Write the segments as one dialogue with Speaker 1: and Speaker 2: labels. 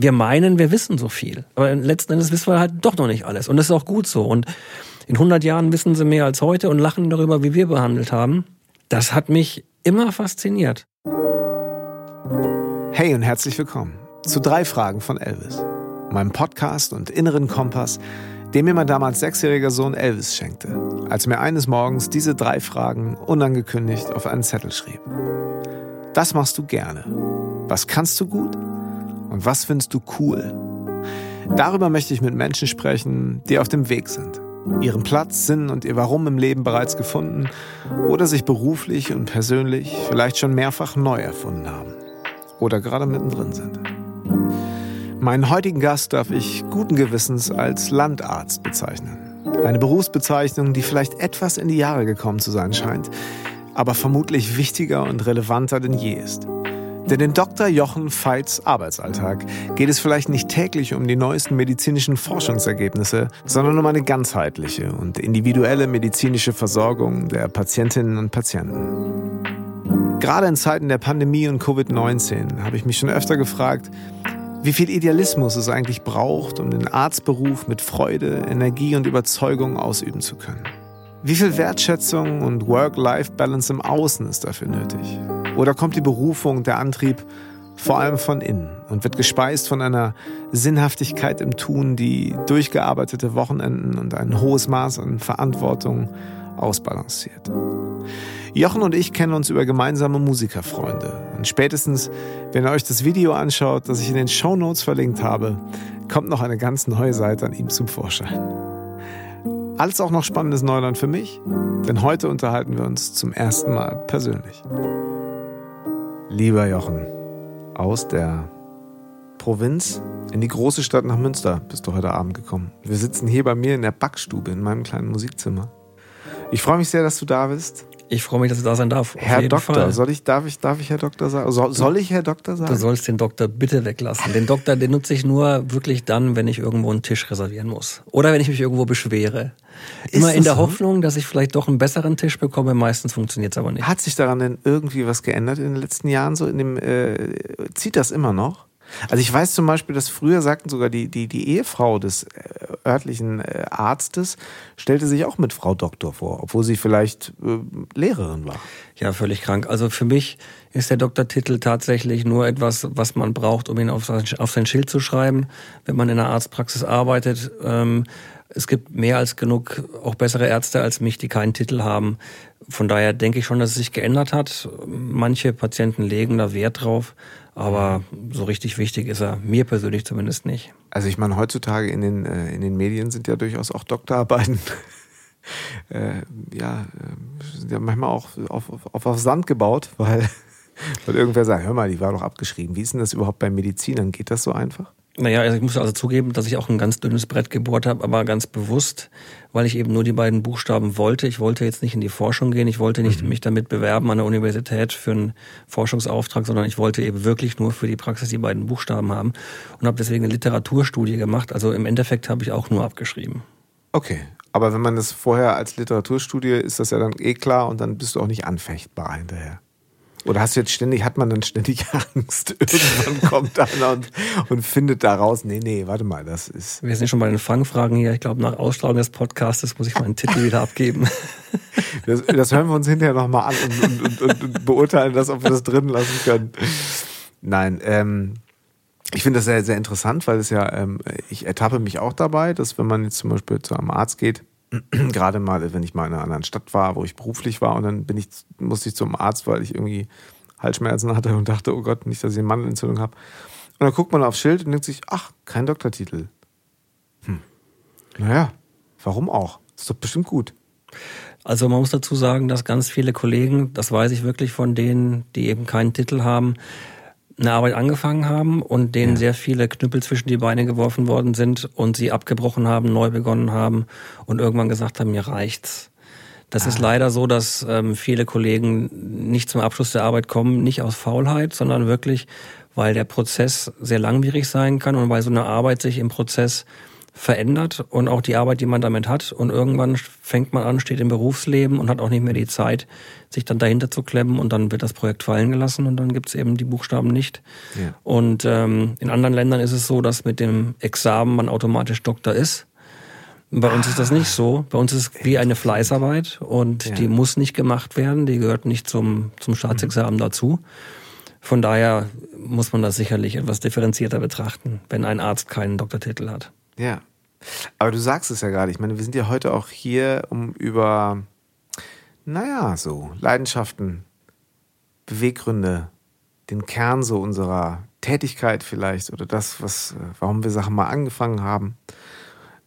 Speaker 1: wir meinen, wir wissen so viel. Aber letzten Endes wissen wir halt doch noch nicht alles. Und das ist auch gut so. Und in 100 Jahren wissen sie mehr als heute und lachen darüber, wie wir behandelt haben. Das hat mich immer fasziniert.
Speaker 2: Hey und herzlich willkommen zu drei Fragen von Elvis, meinem Podcast und inneren Kompass, den mir mein damals sechsjähriger Sohn Elvis schenkte, als mir eines Morgens diese drei Fragen unangekündigt auf einen Zettel schrieb. Das machst du gerne. Was kannst du gut? Was findest du cool? Darüber möchte ich mit Menschen sprechen, die auf dem Weg sind, ihren Platz, Sinn und ihr Warum im Leben bereits gefunden oder sich beruflich und persönlich vielleicht schon mehrfach neu erfunden haben oder gerade mittendrin sind. Meinen heutigen Gast darf ich guten Gewissens als Landarzt bezeichnen. Eine Berufsbezeichnung, die vielleicht etwas in die Jahre gekommen zu sein scheint, aber vermutlich wichtiger und relevanter denn je ist. Denn in Dr. Jochen Veits Arbeitsalltag geht es vielleicht nicht täglich um die neuesten medizinischen Forschungsergebnisse, sondern um eine ganzheitliche und individuelle medizinische Versorgung der Patientinnen und Patienten. Gerade in Zeiten der Pandemie und Covid-19 habe ich mich schon öfter gefragt, wie viel Idealismus es eigentlich braucht, um den Arztberuf mit Freude, Energie und Überzeugung ausüben zu können. Wie viel Wertschätzung und Work-Life-Balance im Außen ist dafür nötig? Oder kommt die Berufung, der Antrieb vor allem von innen und wird gespeist von einer Sinnhaftigkeit im Tun, die durchgearbeitete Wochenenden und ein hohes Maß an Verantwortung ausbalanciert. Jochen und ich kennen uns über gemeinsame Musikerfreunde. Und spätestens, wenn ihr euch das Video anschaut, das ich in den Show Notes verlinkt habe, kommt noch eine ganz neue Seite an ihm zum Vorschein. Alles auch noch spannendes Neuland für mich, denn heute unterhalten wir uns zum ersten Mal persönlich. Lieber Jochen, aus der Provinz in die große Stadt nach Münster bist du heute Abend gekommen. Wir sitzen hier bei mir in der Backstube in meinem kleinen Musikzimmer. Ich freue mich sehr, dass du da bist.
Speaker 1: Ich freue mich, dass du da sein darf.
Speaker 2: Herr Doktor, Fall. soll ich, darf ich, darf ich Herr Doktor sagen? Soll, soll ich Herr Doktor sagen?
Speaker 1: Du sollst den Doktor bitte weglassen. Den Doktor, den nutze ich nur wirklich dann, wenn ich irgendwo einen Tisch reservieren muss. Oder wenn ich mich irgendwo beschwere. Immer in der so? Hoffnung, dass ich vielleicht doch einen besseren Tisch bekomme. Meistens funktioniert es aber nicht.
Speaker 2: Hat sich daran denn irgendwie was geändert in den letzten Jahren? So in dem, äh, zieht das immer noch? Also ich weiß zum Beispiel, dass früher sagten sogar die, die, die Ehefrau des äh, örtlichen äh, Arztes, stellte sich auch mit Frau Doktor vor, obwohl sie vielleicht äh, Lehrerin war.
Speaker 1: Ja, völlig krank. Also für mich ist der Doktortitel tatsächlich nur etwas, was man braucht, um ihn auf sein, auf sein Schild zu schreiben, wenn man in der Arztpraxis arbeitet. Ähm, es gibt mehr als genug auch bessere Ärzte als mich, die keinen Titel haben. Von daher denke ich schon, dass es sich geändert hat. Manche Patienten legen da Wert drauf. Aber so richtig wichtig ist er mir persönlich zumindest nicht.
Speaker 2: Also ich meine, heutzutage in den, äh, in den Medien sind ja durchaus auch Doktorarbeiten äh, ja, äh, ja manchmal auch auf, auf, auf Sand gebaut, weil, weil irgendwer sagt, hör mal, die war doch abgeschrieben. Wie ist denn das überhaupt bei Medizinern? Geht das so einfach?
Speaker 1: Naja, also ich muss also zugeben, dass ich auch ein ganz dünnes Brett gebohrt habe, aber ganz bewusst, weil ich eben nur die beiden Buchstaben wollte. Ich wollte jetzt nicht in die Forschung gehen, ich wollte nicht mhm. mich damit bewerben an der Universität für einen Forschungsauftrag, sondern ich wollte eben wirklich nur für die Praxis die beiden Buchstaben haben und habe deswegen eine Literaturstudie gemacht. Also im Endeffekt habe ich auch nur abgeschrieben.
Speaker 2: Okay, aber wenn man das vorher als Literaturstudie, ist das ja dann eh klar und dann bist du auch nicht anfechtbar hinterher. Oder hast du jetzt ständig, hat man dann ständig Angst? Irgendwann kommt einer und, und findet daraus, nee, nee, warte mal, das ist.
Speaker 1: Wir sind schon bei den Fangfragen hier. Ich glaube, nach Ausstrahlung des Podcastes muss ich meinen Titel wieder abgeben.
Speaker 2: Das, das hören wir uns hinterher nochmal an und, und, und, und, beurteilen das, ob wir das drin lassen können. Nein, ähm, ich finde das sehr, sehr interessant, weil es ja, ähm, ich ertappe mich auch dabei, dass wenn man jetzt zum Beispiel zu einem Arzt geht, gerade mal, wenn ich mal in einer anderen Stadt war, wo ich beruflich war und dann bin ich, musste ich zum Arzt, weil ich irgendwie Halsschmerzen hatte und dachte, oh Gott, nicht, dass ich eine Mandelentzündung habe. Und dann guckt man aufs Schild und denkt sich, ach, kein Doktortitel. Hm. Naja, warum auch? Ist doch bestimmt gut.
Speaker 1: Also man muss dazu sagen, dass ganz viele Kollegen, das weiß ich wirklich von denen, die eben keinen Titel haben, eine Arbeit angefangen haben und denen ja. sehr viele Knüppel zwischen die Beine geworfen worden sind und sie abgebrochen haben, neu begonnen haben und irgendwann gesagt haben, mir reicht's. Das ah. ist leider so, dass ähm, viele Kollegen nicht zum Abschluss der Arbeit kommen, nicht aus Faulheit, sondern wirklich, weil der Prozess sehr langwierig sein kann und weil so eine Arbeit sich im Prozess verändert und auch die Arbeit, die man damit hat. Und irgendwann fängt man an, steht im Berufsleben und hat auch nicht mehr die Zeit, sich dann dahinter zu klemmen und dann wird das Projekt fallen gelassen und dann gibt es eben die Buchstaben nicht. Ja. Und ähm, in anderen Ländern ist es so, dass mit dem Examen man automatisch Doktor ist. Bei uns ist das nicht so. Bei uns ist es wie eine Fleißarbeit und ja. die muss nicht gemacht werden. Die gehört nicht zum, zum Staatsexamen mhm. dazu. Von daher muss man das sicherlich etwas differenzierter betrachten, wenn ein Arzt keinen Doktortitel hat.
Speaker 2: Ja. Aber du sagst es ja gerade. Ich meine, wir sind ja heute auch hier, um über, naja, so Leidenschaften, Beweggründe, den Kern so unserer Tätigkeit vielleicht oder das, was, warum wir Sachen mal angefangen haben.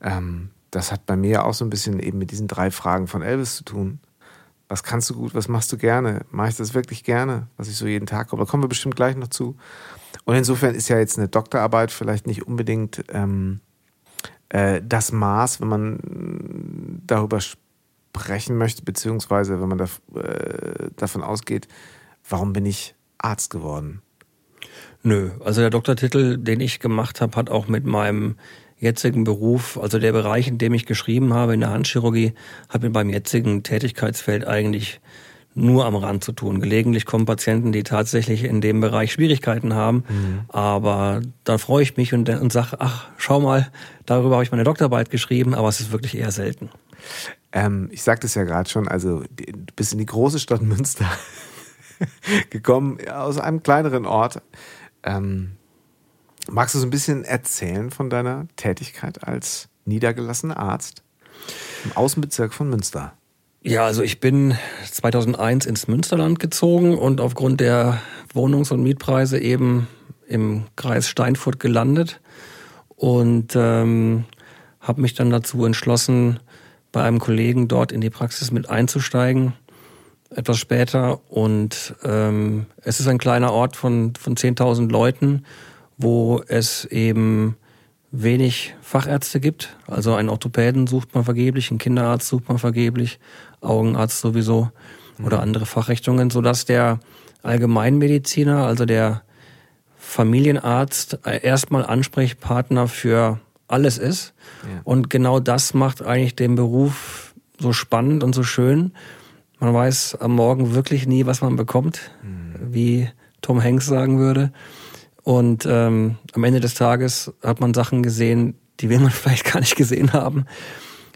Speaker 2: Ähm, das hat bei mir auch so ein bisschen eben mit diesen drei Fragen von Elvis zu tun. Was kannst du gut, was machst du gerne? Mache ich das wirklich gerne, was ich so jeden Tag habe? Da kommen wir bestimmt gleich noch zu. Und insofern ist ja jetzt eine Doktorarbeit vielleicht nicht unbedingt ähm, äh, das Maß, wenn man darüber sprechen möchte, beziehungsweise wenn man da, äh, davon ausgeht, warum bin ich Arzt geworden?
Speaker 1: Nö, also der Doktortitel, den ich gemacht habe, hat auch mit meinem jetzigen Beruf, also der Bereich, in dem ich geschrieben habe, in der Handchirurgie, hat mit meinem jetzigen Tätigkeitsfeld eigentlich nur am Rand zu tun. Gelegentlich kommen Patienten, die tatsächlich in dem Bereich Schwierigkeiten haben, mhm. aber da freue ich mich und, und sage, ach, schau mal, darüber habe ich meine Doktorarbeit geschrieben, aber es ist wirklich eher selten.
Speaker 2: Ähm, ich sagte es ja gerade schon, also du bist in die große Stadt Münster gekommen, aus einem kleineren Ort. Ähm, magst du so ein bisschen erzählen von deiner Tätigkeit als niedergelassener Arzt im Außenbezirk von Münster?
Speaker 1: Ja, also ich bin 2001 ins Münsterland gezogen und aufgrund der Wohnungs- und Mietpreise eben im Kreis Steinfurt gelandet und ähm, habe mich dann dazu entschlossen, bei einem Kollegen dort in die Praxis mit einzusteigen, etwas später. Und ähm, es ist ein kleiner Ort von, von 10.000 Leuten, wo es eben wenig Fachärzte gibt. Also einen Orthopäden sucht man vergeblich, einen Kinderarzt sucht man vergeblich, Augenarzt sowieso oder mhm. andere Fachrichtungen, sodass der Allgemeinmediziner, also der Familienarzt, erstmal Ansprechpartner für alles ist. Ja. Und genau das macht eigentlich den Beruf so spannend und so schön. Man weiß am Morgen wirklich nie, was man bekommt, mhm. wie Tom Hanks sagen würde. Und ähm, am Ende des Tages hat man Sachen gesehen, die will man vielleicht gar nicht gesehen haben,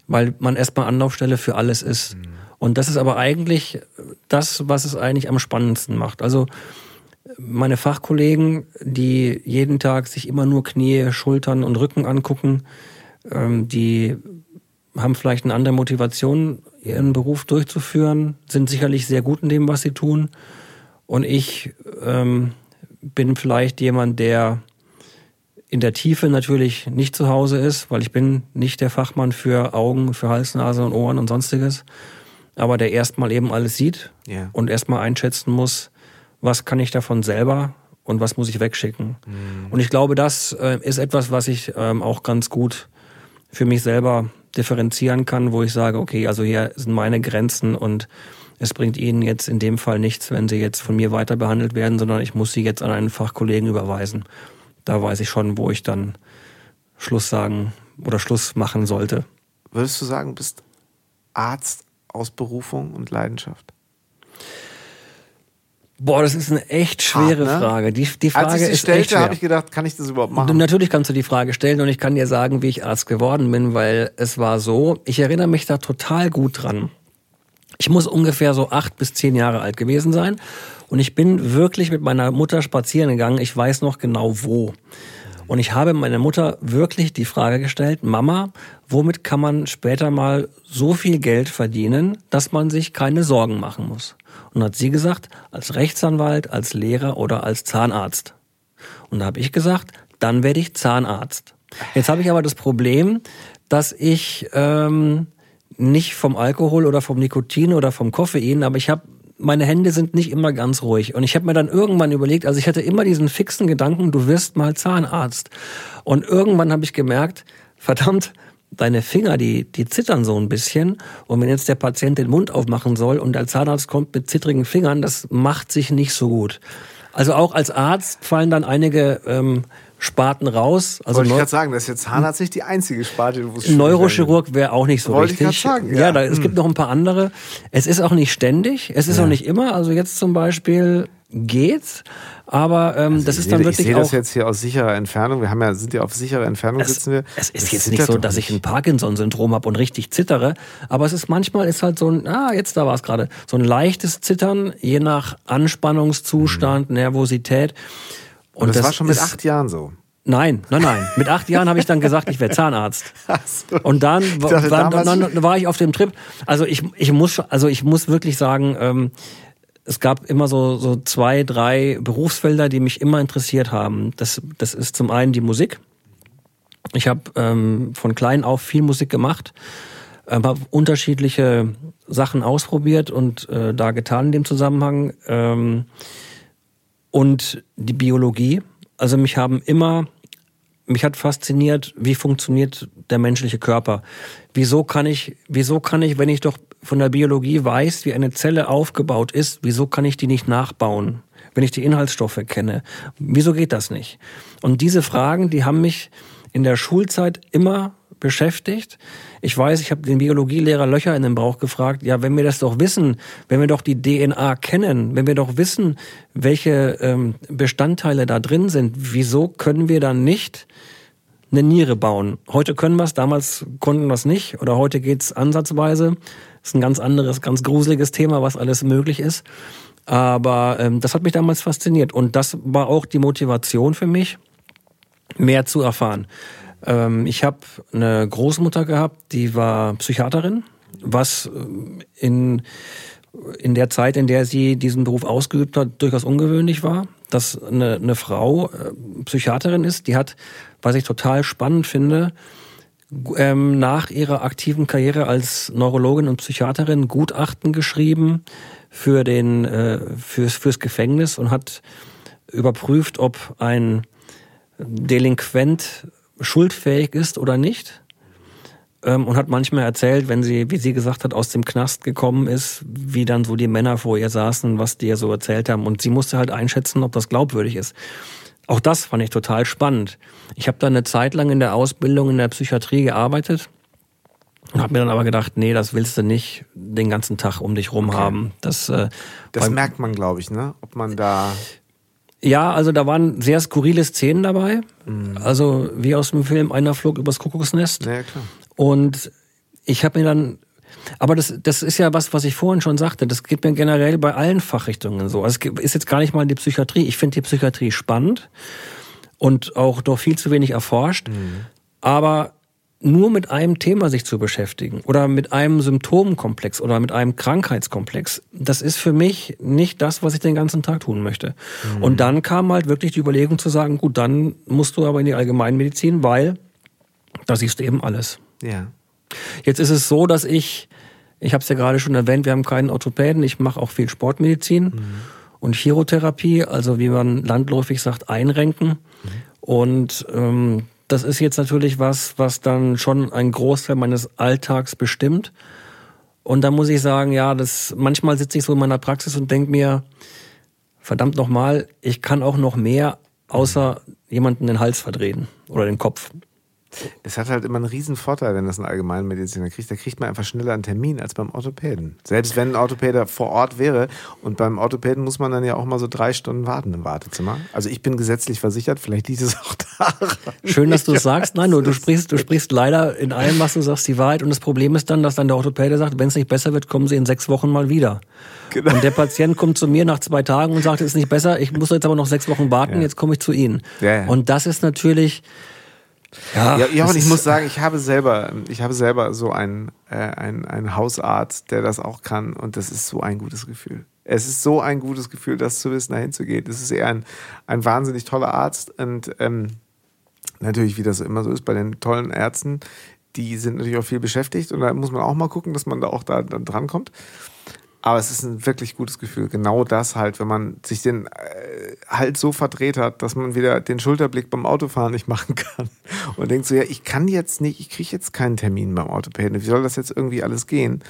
Speaker 1: weil man erstmal Anlaufstelle für alles ist. Mhm. Und das ist aber eigentlich das, was es eigentlich am spannendsten macht. Also meine Fachkollegen, die jeden Tag sich immer nur Knie, Schultern und Rücken angucken, ähm, die haben vielleicht eine andere Motivation, ihren Beruf durchzuführen, sind sicherlich sehr gut in dem, was sie tun. Und ich ähm, bin vielleicht jemand, der in der Tiefe natürlich nicht zu Hause ist, weil ich bin nicht der Fachmann für Augen, für Hals, Nase und Ohren und sonstiges, aber der erstmal eben alles sieht yeah. und erstmal einschätzen muss, was kann ich davon selber und was muss ich wegschicken. Mm. Und ich glaube, das äh, ist etwas, was ich ähm, auch ganz gut für mich selber differenzieren kann, wo ich sage, okay, also hier sind meine Grenzen und es bringt Ihnen jetzt in dem Fall nichts, wenn Sie jetzt von mir weiter behandelt werden, sondern ich muss Sie jetzt an einen Fachkollegen überweisen. Da weiß ich schon, wo ich dann Schluss sagen oder Schluss machen sollte.
Speaker 2: Würdest du sagen, du bist Arzt aus Berufung und Leidenschaft?
Speaker 1: Boah, das ist eine echt schwere Hart, ne? Frage. Die, die Frage Als ich sie stellte,
Speaker 2: habe ich gedacht, kann ich das überhaupt machen?
Speaker 1: Natürlich kannst du die Frage stellen und ich kann dir sagen, wie ich Arzt geworden bin, weil es war so, ich erinnere mich da total gut dran. Ich muss ungefähr so acht bis zehn Jahre alt gewesen sein. Und ich bin wirklich mit meiner Mutter spazieren gegangen. Ich weiß noch genau wo. Und ich habe meiner Mutter wirklich die Frage gestellt, Mama, womit kann man später mal so viel Geld verdienen, dass man sich keine Sorgen machen muss? Und hat sie gesagt, als Rechtsanwalt, als Lehrer oder als Zahnarzt. Und da habe ich gesagt, dann werde ich Zahnarzt. Jetzt habe ich aber das Problem, dass ich ähm, nicht vom Alkohol oder vom Nikotin oder vom Koffein, aber ich habe meine Hände sind nicht immer ganz ruhig. Und ich habe mir dann irgendwann überlegt, also ich hatte immer diesen fixen Gedanken, du wirst mal Zahnarzt. Und irgendwann habe ich gemerkt, verdammt, deine Finger, die, die zittern so ein bisschen. Und wenn jetzt der Patient den Mund aufmachen soll und der Zahnarzt kommt mit zittrigen Fingern, das macht sich nicht so gut. Also auch als Arzt fallen dann einige ähm, Sparten raus.
Speaker 2: Also Wollte ich gerade sagen, das ist jetzt Zahnarzt nicht die einzige Sparte,
Speaker 1: wo es Neurochirurg wäre auch nicht so Wollte richtig. Ich sagen, ja, ja da, es hm. gibt noch ein paar andere. Es ist auch nicht ständig, es ist ja. auch nicht immer. Also jetzt zum Beispiel geht's. Aber ähm, also das ist dann wirklich
Speaker 2: ich sehe
Speaker 1: das
Speaker 2: jetzt hier aus sicherer Entfernung. Wir haben ja sind ja auf sicherer Entfernung
Speaker 1: es,
Speaker 2: sitzen wir.
Speaker 1: Es ist das jetzt nicht so, dass ich ein Parkinson-Syndrom habe und richtig zittere, aber es ist manchmal ist halt so ein ah jetzt da war es gerade so ein leichtes Zittern je nach Anspannungszustand, mhm. Nervosität.
Speaker 2: Und, das, das, war schon mit acht Jahren so.
Speaker 1: Nein, nein, nein. Mit acht Jahren habe ich dann gesagt, ich werde Zahnarzt. So. Und dann, dachte, war, dann, war ich auf dem Trip. Also ich, ich muss, also ich muss wirklich sagen, ähm, es gab immer so, so zwei, drei Berufsfelder, die mich immer interessiert haben. Das, das ist zum einen die Musik. Ich habe ähm, von klein auf viel Musik gemacht, äh, habe unterschiedliche Sachen ausprobiert und äh, da getan in dem Zusammenhang. Ähm, und die Biologie. Also mich haben immer, mich hat fasziniert, wie funktioniert der menschliche Körper. Wieso kann ich, wieso kann ich, wenn ich doch von der Biologie weiß, wie eine Zelle aufgebaut ist, wieso kann ich die nicht nachbauen? Wenn ich die Inhaltsstoffe kenne, wieso geht das nicht? Und diese Fragen, die haben mich in der Schulzeit immer beschäftigt. Ich weiß, ich habe den Biologielehrer Löcher in den Bauch gefragt, ja, wenn wir das doch wissen, wenn wir doch die DNA kennen, wenn wir doch wissen, welche ähm, Bestandteile da drin sind, wieso können wir dann nicht eine Niere bauen? Heute können wir es, damals konnten wir es nicht oder heute geht's ansatzweise. Das ist ein ganz anderes, ganz gruseliges Thema, was alles möglich ist. Aber ähm, das hat mich damals fasziniert und das war auch die Motivation für mich, mehr zu erfahren. Ähm, ich habe eine Großmutter gehabt, die war Psychiaterin, was äh, in in der Zeit, in der sie diesen Beruf ausgeübt hat, durchaus ungewöhnlich war, dass eine, eine Frau äh, Psychiaterin ist. Die hat, was ich total spannend finde, ähm, nach ihrer aktiven Karriere als Neurologin und Psychiaterin Gutachten geschrieben für den äh, fürs fürs Gefängnis und hat überprüft, ob ein Delinquent schuldfähig ist oder nicht ähm, und hat manchmal erzählt, wenn sie, wie sie gesagt hat, aus dem Knast gekommen ist, wie dann so die Männer vor ihr saßen, was die ihr so erzählt haben und sie musste halt einschätzen, ob das glaubwürdig ist. Auch das fand ich total spannend. Ich habe da eine Zeit lang in der Ausbildung in der Psychiatrie gearbeitet und habe mir dann aber gedacht, nee, das willst du nicht den ganzen Tag um dich rum okay. haben. Das, äh,
Speaker 2: das merkt man, glaube ich, ne? Ob man da
Speaker 1: ja, also da waren sehr skurrile Szenen dabei. Mhm. Also wie aus dem Film Einer flog übers Kuckucksnest.
Speaker 2: Ja, klar.
Speaker 1: Und ich habe mir dann aber das, das ist ja was, was ich vorhin schon sagte. Das geht mir generell bei allen Fachrichtungen so. Also es ist jetzt gar nicht mal die Psychiatrie. Ich finde die Psychiatrie spannend und auch doch viel zu wenig erforscht. Mhm. Aber nur mit einem Thema sich zu beschäftigen oder mit einem Symptomkomplex oder mit einem Krankheitskomplex, das ist für mich nicht das, was ich den ganzen Tag tun möchte. Mhm. Und dann kam halt wirklich die Überlegung zu sagen, gut, dann musst du aber in die Allgemeinmedizin, weil da siehst du eben alles.
Speaker 2: Ja.
Speaker 1: Jetzt ist es so, dass ich, ich habe es ja gerade schon erwähnt, wir haben keinen Orthopäden, ich mache auch viel Sportmedizin mhm. und Chirotherapie, also wie man landläufig sagt, einrenken. Mhm. Und ähm, das ist jetzt natürlich was, was dann schon einen Großteil meines Alltags bestimmt. Und da muss ich sagen, ja, das manchmal sitze ich so in meiner Praxis und denke mir, verdammt nochmal, ich kann auch noch mehr, außer jemanden den Hals verdrehen oder den Kopf.
Speaker 2: Das hat halt immer einen riesen Vorteil, wenn das ein Allgemeinmediziner kriegt. Da kriegt man einfach schneller einen Termin als beim Orthopäden. Selbst wenn ein Orthopäde vor Ort wäre. Und beim Orthopäden muss man dann ja auch mal so drei Stunden warten im Wartezimmer. Also ich bin gesetzlich versichert, vielleicht liegt es auch daran.
Speaker 1: Schön, dass du es sagst. Nein, nur du sprichst, du sprichst leider in allem, was du sagst, die Wahrheit. Und das Problem ist dann, dass dann der Orthopäde sagt, wenn es nicht besser wird, kommen sie in sechs Wochen mal wieder. Genau. Und der Patient kommt zu mir nach zwei Tagen und sagt, es ist nicht besser, ich muss jetzt aber noch sechs Wochen warten, ja. jetzt komme ich zu Ihnen. Ja, ja. Und das ist natürlich,
Speaker 2: ja, ja, ja und ich muss sagen, ich habe selber, ich habe selber so einen, äh, einen, einen Hausarzt, der das auch kann und das ist so ein gutes Gefühl. Es ist so ein gutes Gefühl, das zu wissen, dahin zu gehen. Das ist eher ein, ein wahnsinnig toller Arzt und ähm, natürlich, wie das immer so ist bei den tollen Ärzten, die sind natürlich auch viel beschäftigt und da muss man auch mal gucken, dass man da auch da, da drankommt. Aber es ist ein wirklich gutes Gefühl. Genau das halt, wenn man sich den äh, halt so verdreht hat, dass man wieder den Schulterblick beim Autofahren nicht machen kann. Und denkt so, ja, ich kann jetzt nicht, ich kriege jetzt keinen Termin beim Orthopäden. Wie soll das jetzt irgendwie alles gehen?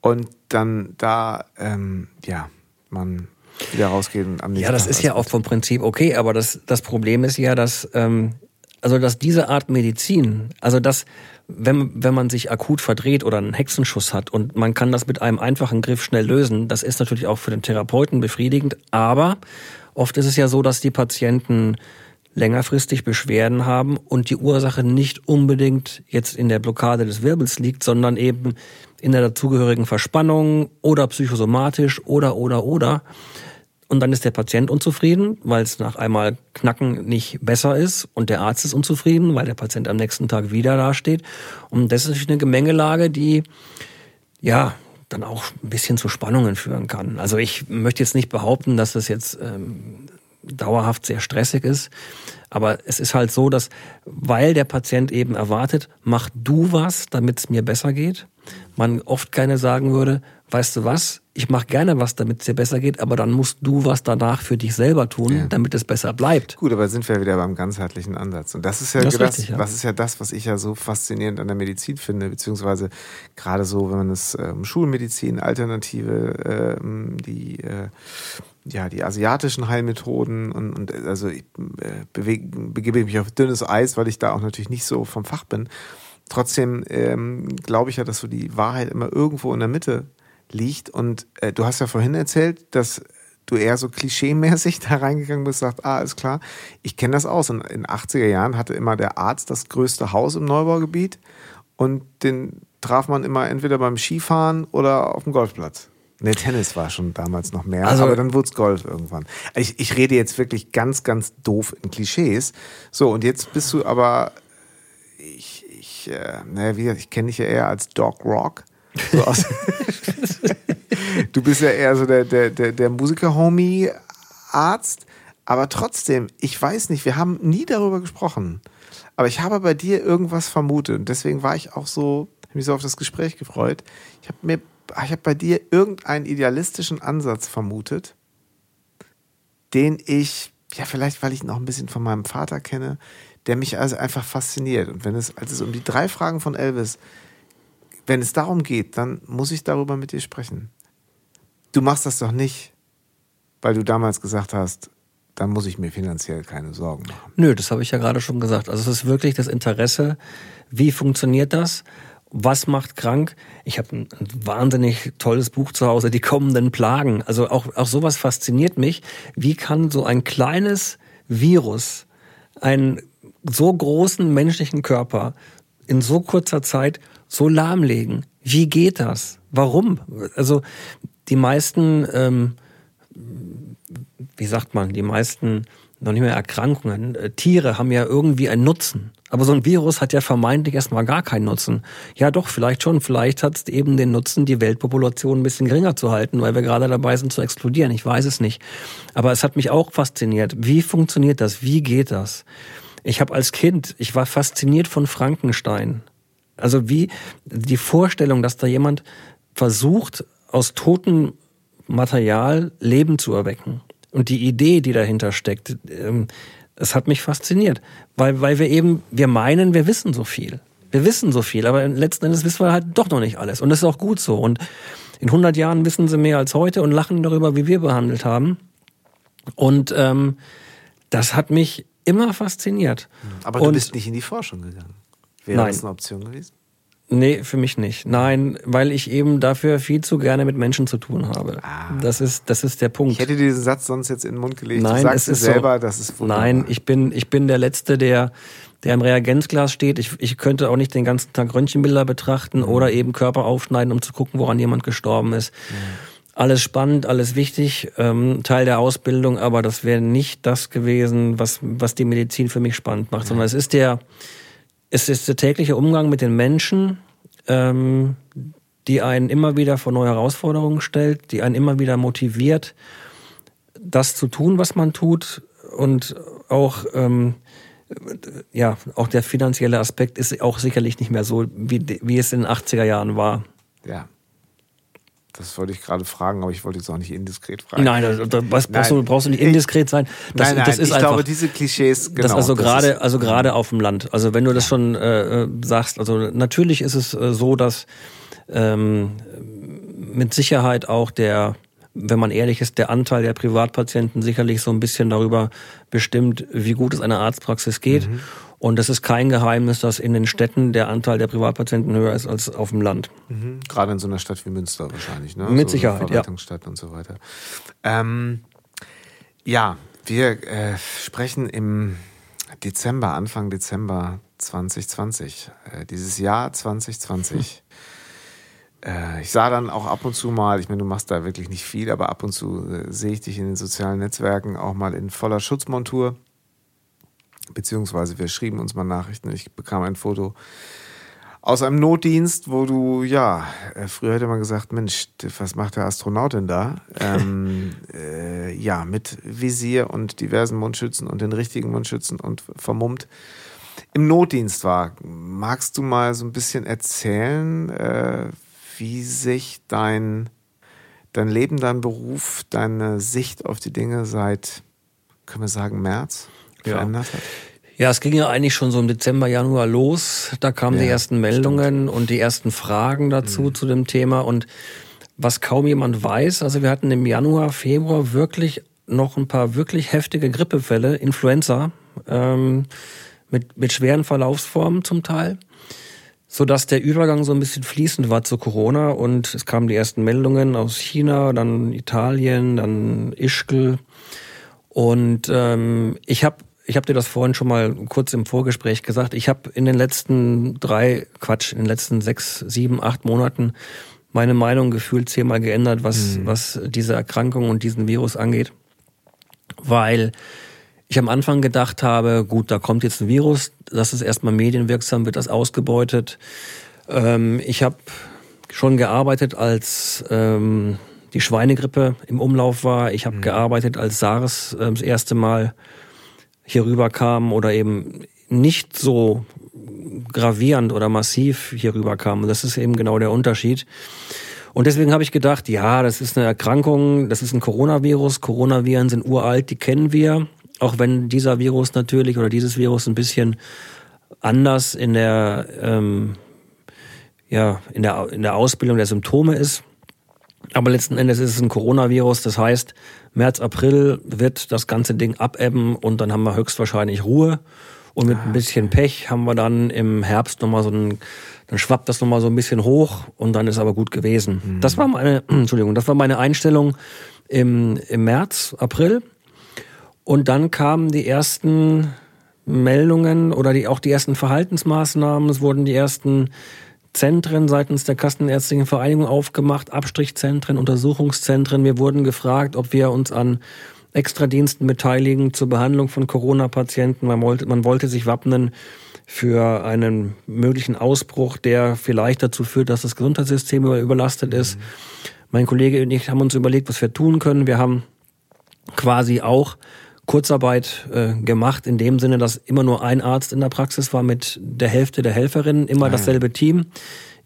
Speaker 2: Und dann da, ähm, ja, man wieder rausgehen
Speaker 1: am nächsten Ja, das Tag ist ja auch vom Prinzip okay, aber das, das Problem ist ja, dass, ähm, also dass diese Art Medizin, also dass wenn, wenn man sich akut verdreht oder einen Hexenschuss hat und man kann das mit einem einfachen Griff schnell lösen, das ist natürlich auch für den Therapeuten befriedigend, aber oft ist es ja so, dass die Patienten längerfristig Beschwerden haben und die Ursache nicht unbedingt jetzt in der Blockade des Wirbels liegt, sondern eben in der dazugehörigen Verspannung oder psychosomatisch oder oder oder. Und dann ist der Patient unzufrieden, weil es nach einmal Knacken nicht besser ist. Und der Arzt ist unzufrieden, weil der Patient am nächsten Tag wieder dasteht. Und das ist eine Gemengelage, die, ja, dann auch ein bisschen zu Spannungen führen kann. Also ich möchte jetzt nicht behaupten, dass das jetzt ähm, dauerhaft sehr stressig ist. Aber es ist halt so, dass, weil der Patient eben erwartet, mach du was, damit es mir besser geht, man oft gerne sagen würde, weißt du was, ich mache gerne was, damit es dir besser geht, aber dann musst du was danach für dich selber tun, ja. damit es besser bleibt.
Speaker 2: Gut, aber sind wir wieder beim ganzheitlichen Ansatz. Und das ist ja das, das richtig, ja. was ist ja das, was ich ja so faszinierend an der Medizin finde, beziehungsweise gerade so, wenn man es ähm, Schulmedizin, Alternative, ähm, die äh, ja, die asiatischen Heilmethoden und, und also ich äh, bewege, begebe mich auf dünnes Eis, weil ich da auch natürlich nicht so vom Fach bin. Trotzdem ähm, glaube ich ja, dass so die Wahrheit immer irgendwo in der Mitte liegt. Und äh, du hast ja vorhin erzählt, dass du eher so klischeemäßig da reingegangen bist, sagt, ah, ist klar, ich kenne das aus. Und in den 80er Jahren hatte immer der Arzt das größte Haus im Neubaugebiet und den traf man immer entweder beim Skifahren oder auf dem Golfplatz. Ne, Tennis war schon damals noch mehr, also, aber dann wurde es Golf irgendwann. Ich, ich rede jetzt wirklich ganz, ganz doof in Klischees. So, und jetzt bist du aber, ich, ich, äh, ne, wie gesagt, ich kenne dich ja eher als Dog Rock. So aus du bist ja eher so der, der, der, der Musiker-Homie-Arzt. Aber trotzdem, ich weiß nicht, wir haben nie darüber gesprochen. Aber ich habe bei dir irgendwas vermutet. Und deswegen war ich auch so, habe mich so auf das Gespräch gefreut. Ich habe mir, ich habe bei dir irgendeinen idealistischen Ansatz vermutet, den ich, ja, vielleicht, weil ich ihn auch ein bisschen von meinem Vater kenne, der mich also einfach fasziniert. Und wenn es, als es um die drei Fragen von Elvis wenn es darum geht, dann muss ich darüber mit dir sprechen. Du machst das doch nicht, weil du damals gesagt hast, dann muss ich mir finanziell keine Sorgen machen.
Speaker 1: Nö, das habe ich ja gerade schon gesagt. Also es ist wirklich das Interesse, wie funktioniert das? Was macht krank? Ich habe ein, wahnsinnig tolles Buch zu Hause, die kommenden Plagen. Also auch, auch sowas fasziniert mich. Wie kann so ein kleines Virus einen so großen menschlichen Körper in so kurzer Zeit so lahmlegen? Wie geht das? Warum? Also die meisten, ähm, wie sagt man, die meisten noch nicht mehr Erkrankungen, äh, Tiere haben ja irgendwie einen Nutzen. Aber so ein Virus hat ja vermeintlich erstmal gar keinen Nutzen. Ja, doch, vielleicht schon. Vielleicht hat es eben den Nutzen, die Weltpopulation ein bisschen geringer zu halten, weil wir gerade dabei sind zu explodieren. Ich weiß es nicht. Aber es hat mich auch fasziniert. Wie funktioniert das? Wie geht das? Ich habe als Kind, ich war fasziniert von Frankenstein. Also wie die Vorstellung, dass da jemand versucht, aus totem Material Leben zu erwecken. Und die Idee, die dahinter steckt, ähm, es hat mich fasziniert. Weil, weil wir eben, wir meinen, wir wissen so viel. Wir wissen so viel, aber letzten Endes wissen wir halt doch noch nicht alles. Und das ist auch gut so. Und in 100 Jahren wissen sie mehr als heute und lachen darüber, wie wir behandelt haben. Und ähm, das hat mich immer fasziniert.
Speaker 2: Aber du bist nicht in die Forschung gegangen. Wäre Nein. das eine Option gewesen?
Speaker 1: Nee, für mich nicht. Nein, weil ich eben dafür viel zu gerne mit Menschen zu tun habe. Ah. Das ist, das ist der Punkt.
Speaker 2: Ich hätte diesen Satz sonst jetzt in den Mund gelegt.
Speaker 1: Nein, du sagst es ist selber, so. das ist wunderbar. Nein, ich bin, ich bin der Letzte, der, der im Reagenzglas steht. Ich, ich könnte auch nicht den ganzen Tag Röntgenbilder betrachten mhm. oder eben Körper aufschneiden, um zu gucken, woran jemand gestorben ist. Mhm. Alles spannend, alles wichtig, ähm, Teil der Ausbildung, aber das wäre nicht das gewesen, was, was die Medizin für mich spannend macht, mhm. sondern es ist der, es ist der tägliche Umgang mit den Menschen, ähm, die einen immer wieder vor neue Herausforderungen stellt, die einen immer wieder motiviert, das zu tun, was man tut und auch ähm, ja, auch der finanzielle Aspekt ist auch sicherlich nicht mehr so, wie, wie es in den 80er Jahren war.
Speaker 2: Ja. Das wollte ich gerade fragen, aber ich wollte jetzt auch nicht indiskret fragen.
Speaker 1: Nein, das, das, was, nein. Brauchst, du, brauchst du nicht indiskret sein.
Speaker 2: Das, nein, nein, das ist ich einfach, glaube, diese Klischees,
Speaker 1: genau. Das also gerade, also gerade auf dem Land. Also wenn du das schon äh, äh, sagst, also natürlich ist es äh, so, dass ähm, mit Sicherheit auch der wenn man ehrlich ist, der Anteil der Privatpatienten sicherlich so ein bisschen darüber bestimmt, wie gut es einer Arztpraxis geht. Mhm. Und das ist kein Geheimnis, dass in den Städten der Anteil der Privatpatienten höher ist als auf dem Land.
Speaker 2: Mhm. Gerade in so einer Stadt wie Münster wahrscheinlich, ne?
Speaker 1: Mit so Sicherheit,
Speaker 2: Verwaltungsstadt ja. und so weiter. Ähm, ja, wir äh, sprechen im Dezember, Anfang Dezember 2020. Äh, dieses Jahr 2020. Hm. Äh, ich sah dann auch ab und zu mal, ich meine, du machst da wirklich nicht viel, aber ab und zu äh, sehe ich dich in den sozialen Netzwerken auch mal in voller Schutzmontur beziehungsweise wir schrieben uns mal Nachrichten. Ich bekam ein Foto aus einem Notdienst, wo du, ja, äh, früher hätte man gesagt, Mensch, was macht der Astronaut denn da? ähm, äh, ja, mit Visier und diversen Mundschützen und den richtigen Mundschützen und vermummt im Notdienst war. Magst du mal so ein bisschen erzählen, äh, wie sich dein, dein Leben, dein Beruf, deine Sicht auf die Dinge seit, können wir sagen, März verändert hat?
Speaker 1: Ja, es ging ja eigentlich schon so im Dezember, Januar los. Da kamen ja, die ersten Meldungen stimmt. und die ersten Fragen dazu mhm. zu dem Thema. Und was kaum jemand weiß, also wir hatten im Januar, Februar wirklich noch ein paar wirklich heftige Grippefälle, Influenza, ähm, mit, mit schweren Verlaufsformen zum Teil, so dass der Übergang so ein bisschen fließend war zu Corona und es kamen die ersten Meldungen aus China, dann Italien, dann Ischgl und ähm, ich habe ich habe dir das vorhin schon mal kurz im Vorgespräch gesagt. Ich habe in den letzten drei, Quatsch, in den letzten sechs, sieben, acht Monaten meine Meinung gefühlt zehnmal geändert, was, mhm. was diese Erkrankung und diesen Virus angeht. Weil ich am Anfang gedacht habe, gut, da kommt jetzt ein Virus, das ist erstmal medienwirksam, wird das ausgebeutet. Ähm, ich habe schon gearbeitet, als ähm, die Schweinegrippe im Umlauf war. Ich habe mhm. gearbeitet, als SARS äh, das erste Mal hier rüberkamen oder eben nicht so gravierend oder massiv hier rüberkamen. Das ist eben genau der Unterschied. Und deswegen habe ich gedacht, ja, das ist eine Erkrankung, das ist ein Coronavirus. Coronaviren sind uralt, die kennen wir. Auch wenn dieser Virus natürlich oder dieses Virus ein bisschen anders in der, ähm, ja, in der, in der Ausbildung der Symptome ist. Aber letzten Endes ist es ein Coronavirus. Das heißt, März, April wird das ganze Ding abebben und dann haben wir höchstwahrscheinlich Ruhe. Und mit ein bisschen Pech haben wir dann im Herbst nochmal so ein, dann schwappt das nochmal so ein bisschen hoch und dann ist aber gut gewesen. Mhm. Das war meine, Entschuldigung, das war meine Einstellung im, im März, April. Und dann kamen die ersten Meldungen oder die, auch die ersten Verhaltensmaßnahmen. Es wurden die ersten Zentren seitens der Kassenärztlichen Vereinigung aufgemacht, Abstrichzentren, Untersuchungszentren. Wir wurden gefragt, ob wir uns an Extradiensten beteiligen zur Behandlung von Corona-Patienten. Man wollte, man wollte sich wappnen für einen möglichen Ausbruch, der vielleicht dazu führt, dass das Gesundheitssystem überlastet ist. Mhm. Mein Kollege und ich haben uns überlegt, was wir tun können. Wir haben quasi auch Kurzarbeit äh, gemacht, in dem Sinne, dass immer nur ein Arzt in der Praxis war mit der Hälfte der Helferinnen, immer ah, dasselbe Team,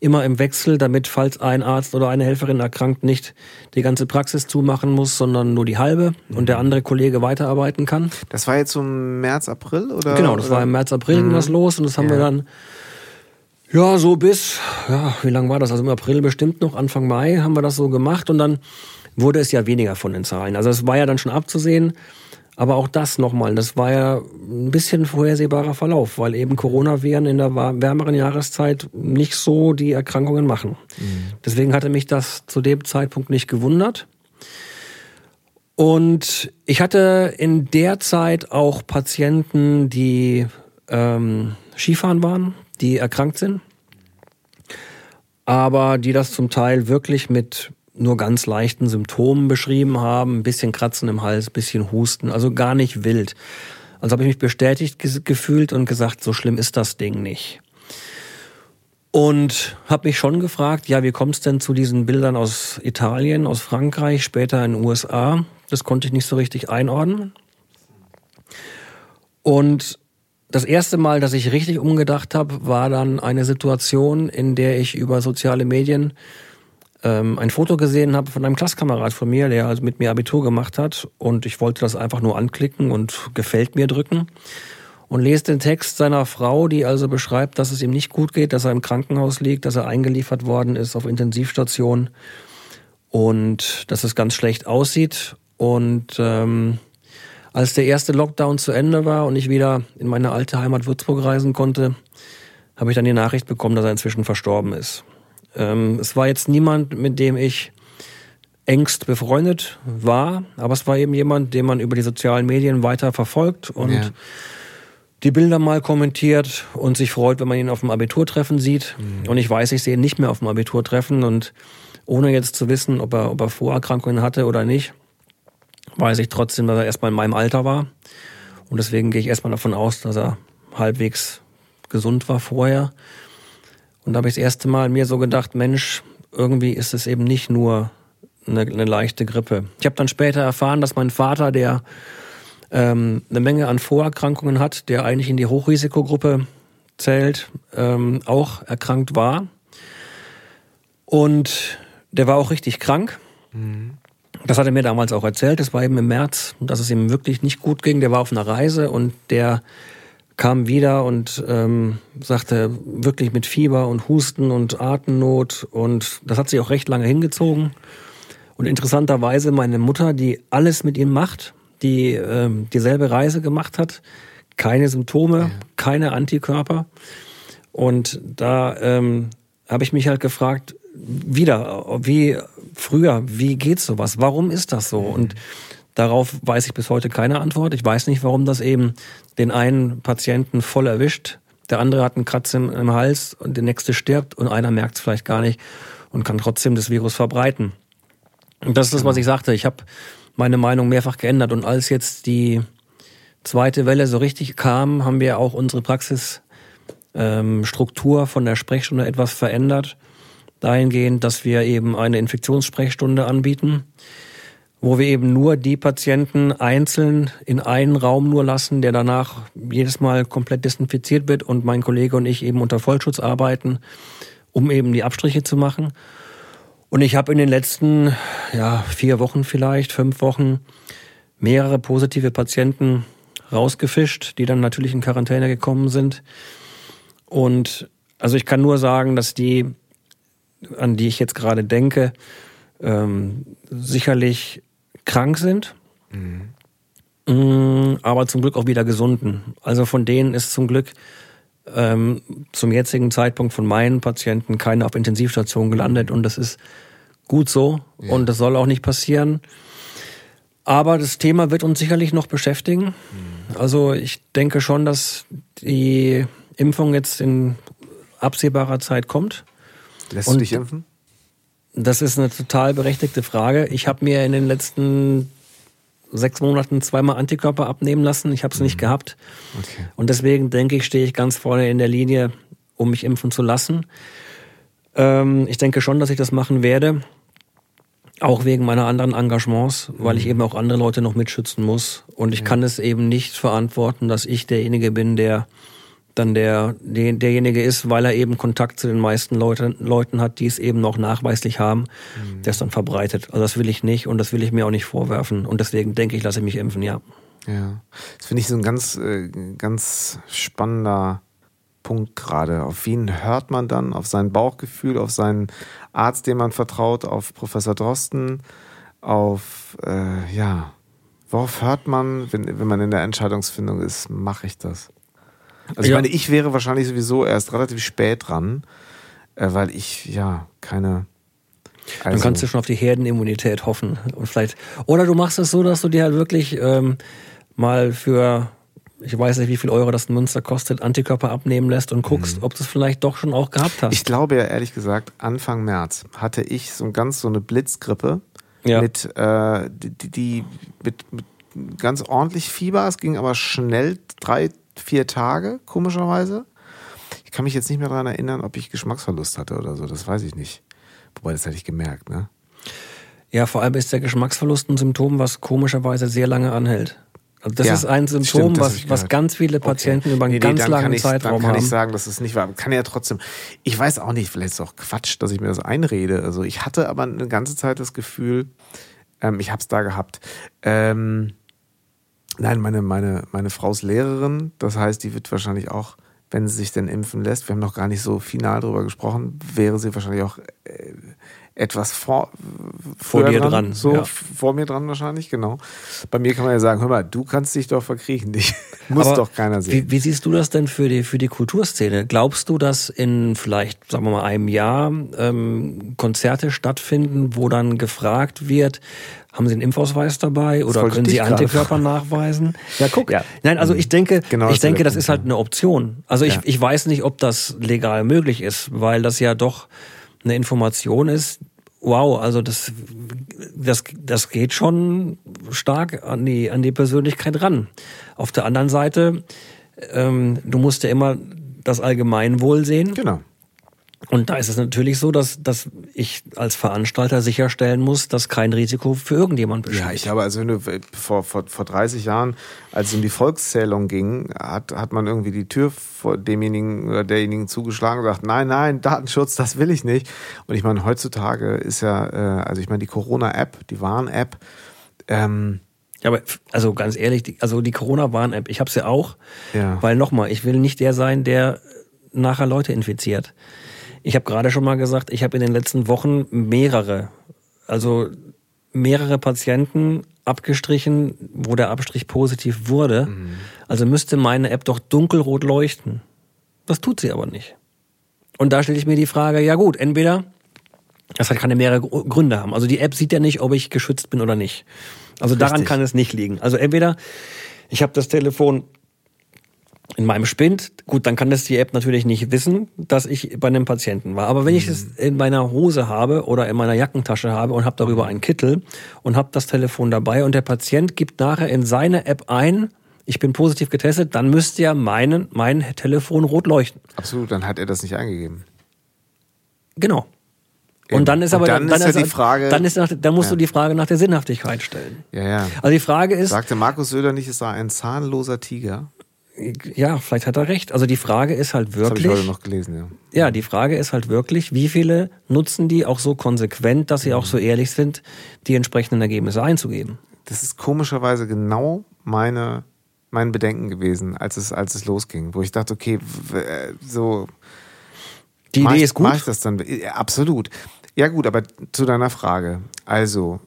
Speaker 1: immer im Wechsel, damit, falls ein Arzt oder eine Helferin erkrankt, nicht die ganze Praxis zumachen muss, sondern nur die halbe mhm. und der andere Kollege weiterarbeiten kann.
Speaker 2: Das war jetzt so im März, April, oder?
Speaker 1: Genau, das
Speaker 2: oder?
Speaker 1: war im März, April mhm. ging das los und das haben ja. wir dann ja, so bis, ja, wie lange war das? Also im April bestimmt noch, Anfang Mai haben wir das so gemacht und dann wurde es ja weniger von den Zahlen. Also es war ja dann schon abzusehen, aber auch das nochmal, das war ja ein bisschen vorhersehbarer Verlauf, weil eben Coronaviren in der wärmeren Jahreszeit nicht so die Erkrankungen machen. Mhm. Deswegen hatte mich das zu dem Zeitpunkt nicht gewundert. Und ich hatte in der Zeit auch Patienten, die ähm, Skifahren waren, die erkrankt sind, aber die das zum Teil wirklich mit nur ganz leichten Symptomen beschrieben haben, ein bisschen Kratzen im Hals, ein bisschen Husten, also gar nicht wild. Also habe ich mich bestätigt gefühlt und gesagt, so schlimm ist das Ding nicht. Und habe mich schon gefragt, ja, wie kommt es denn zu diesen Bildern aus Italien, aus Frankreich, später in den USA? Das konnte ich nicht so richtig einordnen. Und das erste Mal, dass ich richtig umgedacht habe, war dann eine Situation, in der ich über soziale Medien ähm, ein Foto gesehen habe von einem Klasskamerad von mir, der also mit mir Abitur gemacht hat und ich wollte das einfach nur anklicken und gefällt mir drücken und lese den Text seiner Frau, die also beschreibt, dass es ihm nicht gut geht, dass er im Krankenhaus liegt, dass er eingeliefert worden ist auf Intensivstation und dass es ganz schlecht aussieht. Und ähm, als der erste Lockdown zu Ende war und ich wieder in meine alte Heimat Würzburg reisen konnte, habe ich dann die Nachricht bekommen, dass er inzwischen verstorben ist. Ähm, es war jetzt niemand, mit dem ich engst befreundet war, aber es war eben jemand, den man über die sozialen Medien weiter verfolgt und ja. die Bilder mal kommentiert und sich freut, wenn man ihn auf dem Abiturtreffen sieht. Mhm. Und ich weiß, ich sehe ihn nicht mehr auf dem Abiturtreffen und ohne jetzt zu wissen, ob er, ob er Vorerkrankungen hatte oder nicht, weiß ich trotzdem, dass er erstmal in meinem Alter war. Und deswegen gehe ich erstmal davon aus, dass er halbwegs gesund war vorher. Und da habe ich das erste Mal mir so gedacht, Mensch, irgendwie ist es eben nicht nur eine, eine leichte Grippe. Ich habe dann später erfahren, dass mein Vater, der ähm, eine Menge an Vorerkrankungen hat, der eigentlich in die Hochrisikogruppe zählt, ähm, auch erkrankt war. Und der war auch richtig krank. Mhm. Das hat er mir damals auch erzählt. Das war eben im März, dass es ihm wirklich nicht gut ging. Der war auf einer Reise und der kam wieder und ähm, sagte wirklich mit Fieber und Husten und Atemnot und das hat sich auch recht lange hingezogen. Und interessanterweise meine Mutter, die alles mit ihm macht, die ähm, dieselbe Reise gemacht hat, keine Symptome, ja. keine Antikörper. Und da ähm, habe ich mich halt gefragt, wieder, wie früher, wie geht sowas? Warum ist das so? Und darauf weiß ich bis heute keine Antwort. Ich weiß nicht, warum das eben den einen Patienten voll erwischt, der andere hat einen Kratz im, im Hals und der nächste stirbt und einer merkt es vielleicht gar nicht und kann trotzdem das Virus verbreiten. Und das ist das, was ich sagte. Ich habe meine Meinung mehrfach geändert und als jetzt die zweite Welle so richtig kam, haben wir auch unsere Praxisstruktur ähm, von der Sprechstunde etwas verändert dahingehend, dass wir eben eine Infektionssprechstunde anbieten, wo wir eben nur die Patienten einzeln in einen Raum nur lassen, der danach jedes Mal komplett desinfiziert wird und mein Kollege und ich eben unter Vollschutz arbeiten, um eben die Abstriche zu machen. Und ich habe in den letzten ja, vier Wochen vielleicht, fünf Wochen mehrere positive Patienten rausgefischt, die dann natürlich in Quarantäne gekommen sind. Und also ich kann nur sagen, dass die an die ich jetzt gerade denke, ähm, sicherlich krank sind, mhm. Aber zum Glück auch wieder gesunden. Also von denen ist zum Glück ähm, zum jetzigen Zeitpunkt von meinen Patienten keine auf Intensivstation gelandet und das ist gut so ja. und das soll auch nicht passieren. Aber das Thema wird uns sicherlich noch beschäftigen. Mhm. Also ich denke schon, dass die Impfung jetzt in absehbarer Zeit kommt.
Speaker 2: Lässt und du dich impfen?
Speaker 1: Das ist eine total berechtigte Frage. Ich habe mir in den letzten sechs Monaten zweimal Antikörper abnehmen lassen. Ich habe es mhm. nicht gehabt. Okay. Und deswegen denke ich, stehe ich ganz vorne in der Linie, um mich impfen zu lassen. Ähm, ich denke schon, dass ich das machen werde. Auch wegen meiner anderen Engagements, weil ich mhm. eben auch andere Leute noch mitschützen muss. Und ich ja. kann es eben nicht verantworten, dass ich derjenige bin, der dann der, der derjenige ist, weil er eben Kontakt zu den meisten Leute, Leuten hat, die es eben noch nachweislich haben, mhm. der es dann verbreitet. Also das will ich nicht und das will ich mir auch nicht vorwerfen. Und deswegen denke ich, lasse ich mich impfen, ja.
Speaker 2: Ja, das finde ich so ein ganz, äh, ganz spannender Punkt gerade. Auf wen hört man dann? Auf sein Bauchgefühl, auf seinen Arzt, dem man vertraut, auf Professor Drosten, auf, äh, ja, worauf hört man, wenn, wenn man in der Entscheidungsfindung ist, mache ich das? Also ich ja. meine, ich wäre wahrscheinlich sowieso erst relativ spät dran, äh, weil ich ja keine.
Speaker 1: Also Dann kannst du schon auf die Herdenimmunität hoffen und vielleicht. Oder du machst es so, dass du dir halt wirklich ähm, mal für ich weiß nicht, wie viel Euro das in Münster kostet, Antikörper abnehmen lässt und guckst, mhm. ob du es vielleicht doch schon auch gehabt hast.
Speaker 2: Ich glaube ja ehrlich gesagt, Anfang März hatte ich so ganz so eine Blitzgrippe ja. mit, äh, die, die mit, mit ganz ordentlich Fieber. Es ging aber schnell drei vier Tage, komischerweise. Ich kann mich jetzt nicht mehr daran erinnern, ob ich Geschmacksverlust hatte oder so. Das weiß ich nicht. Wobei, das hätte ich gemerkt, ne?
Speaker 1: Ja, vor allem ist der Geschmacksverlust ein Symptom, was komischerweise sehr lange anhält. Also das ja, ist ein Symptom, stimmt, was, was ganz viele Patienten okay. über einen nee, ganz nee, langen ich, Zeitraum
Speaker 2: dann kann
Speaker 1: haben.
Speaker 2: ich sagen, dass es nicht war. Kann ja trotzdem. Ich weiß auch nicht, vielleicht ist es auch Quatsch, dass ich mir das einrede. Also ich hatte aber eine ganze Zeit das Gefühl, ähm, ich habe es da gehabt. Ähm, Nein, meine, meine, meine Frau ist Lehrerin. Das heißt, die wird wahrscheinlich auch, wenn sie sich denn impfen lässt, wir haben noch gar nicht so final darüber gesprochen, wäre sie wahrscheinlich auch äh, etwas vor,
Speaker 1: vor dir dran, dran.
Speaker 2: So ja. vor mir dran wahrscheinlich, genau. Bei mir kann man ja sagen, hör mal, du kannst dich doch verkriechen, dich muss Aber doch keiner sehen.
Speaker 1: Wie, wie, siehst du das denn für die, für die Kulturszene? Glaubst du, dass in vielleicht, sagen wir mal, einem Jahr ähm, Konzerte stattfinden, wo dann gefragt wird, haben Sie einen Impfausweis dabei oder können Sie Antikörper nachweisen? Ja, guck. Ja. Nein, also ich denke, genau ich denke, das ist halt eine Option. Also ich, ja. ich weiß nicht, ob das legal möglich ist, weil das ja doch eine Information ist, wow, also das, das, das geht schon stark an die, an die Persönlichkeit ran. Auf der anderen Seite, ähm, du musst ja immer das Allgemeinwohl sehen.
Speaker 2: Genau.
Speaker 1: Und da ist es natürlich so, dass, dass ich als Veranstalter sicherstellen muss, dass kein Risiko für irgendjemand besteht.
Speaker 2: Ja, ich glaube, also wenn du vor, vor, vor 30 Jahren, als es um die Volkszählung ging, hat, hat man irgendwie die Tür vor demjenigen oder derjenigen zugeschlagen und gesagt, nein, nein, Datenschutz, das will ich nicht. Und ich meine, heutzutage ist ja, äh, also ich meine, die Corona-App, die Warn-App, ähm,
Speaker 1: ja, aber also ganz ehrlich, die, also die Corona-Warn-App, ich habe sie ja auch, ja. weil nochmal, ich will nicht der sein, der nachher Leute infiziert. Ich habe gerade schon mal gesagt, ich habe in den letzten Wochen mehrere, also mehrere Patienten abgestrichen, wo der Abstrich positiv wurde. Mhm. Also müsste meine App doch dunkelrot leuchten. Das tut sie aber nicht. Und da stelle ich mir die Frage, ja gut, entweder, das kann ja mehrere Gründe haben. Also die App sieht ja nicht, ob ich geschützt bin oder nicht. Also daran Richtig. kann es nicht liegen. Also entweder ich habe das Telefon in meinem Spind, gut, dann kann das die App natürlich nicht wissen, dass ich bei einem Patienten war. Aber wenn ich es mhm. in meiner Hose habe oder in meiner Jackentasche habe und habe darüber einen Kittel und habe das Telefon dabei und der Patient gibt nachher in seine App ein, ich bin positiv getestet, dann müsste ja meinen, mein Telefon rot leuchten.
Speaker 2: Absolut, dann hat er das nicht eingegeben.
Speaker 1: Genau. Und dann ist aber dann, dann, ist ja die Frage, dann ist nach, dann musst ja. du die Frage nach der Sinnhaftigkeit stellen.
Speaker 2: Ja, ja.
Speaker 1: Also die Frage ist,
Speaker 2: sagte Markus Söder nicht, es sei ein zahnloser Tiger
Speaker 1: ja, vielleicht hat er recht. Also die Frage ist halt wirklich. Das habe
Speaker 2: ich heute noch gelesen, ja.
Speaker 1: Ja, die Frage ist halt wirklich, wie viele nutzen die auch so konsequent, dass sie auch so ehrlich sind, die entsprechenden Ergebnisse einzugeben.
Speaker 2: Das ist komischerweise genau meine, mein Bedenken gewesen, als es, als es losging, wo ich dachte, okay, äh, so.
Speaker 1: Die Idee ich, ist gut.
Speaker 2: Mach ich das dann? Absolut. Ja, gut, aber zu deiner Frage. Also,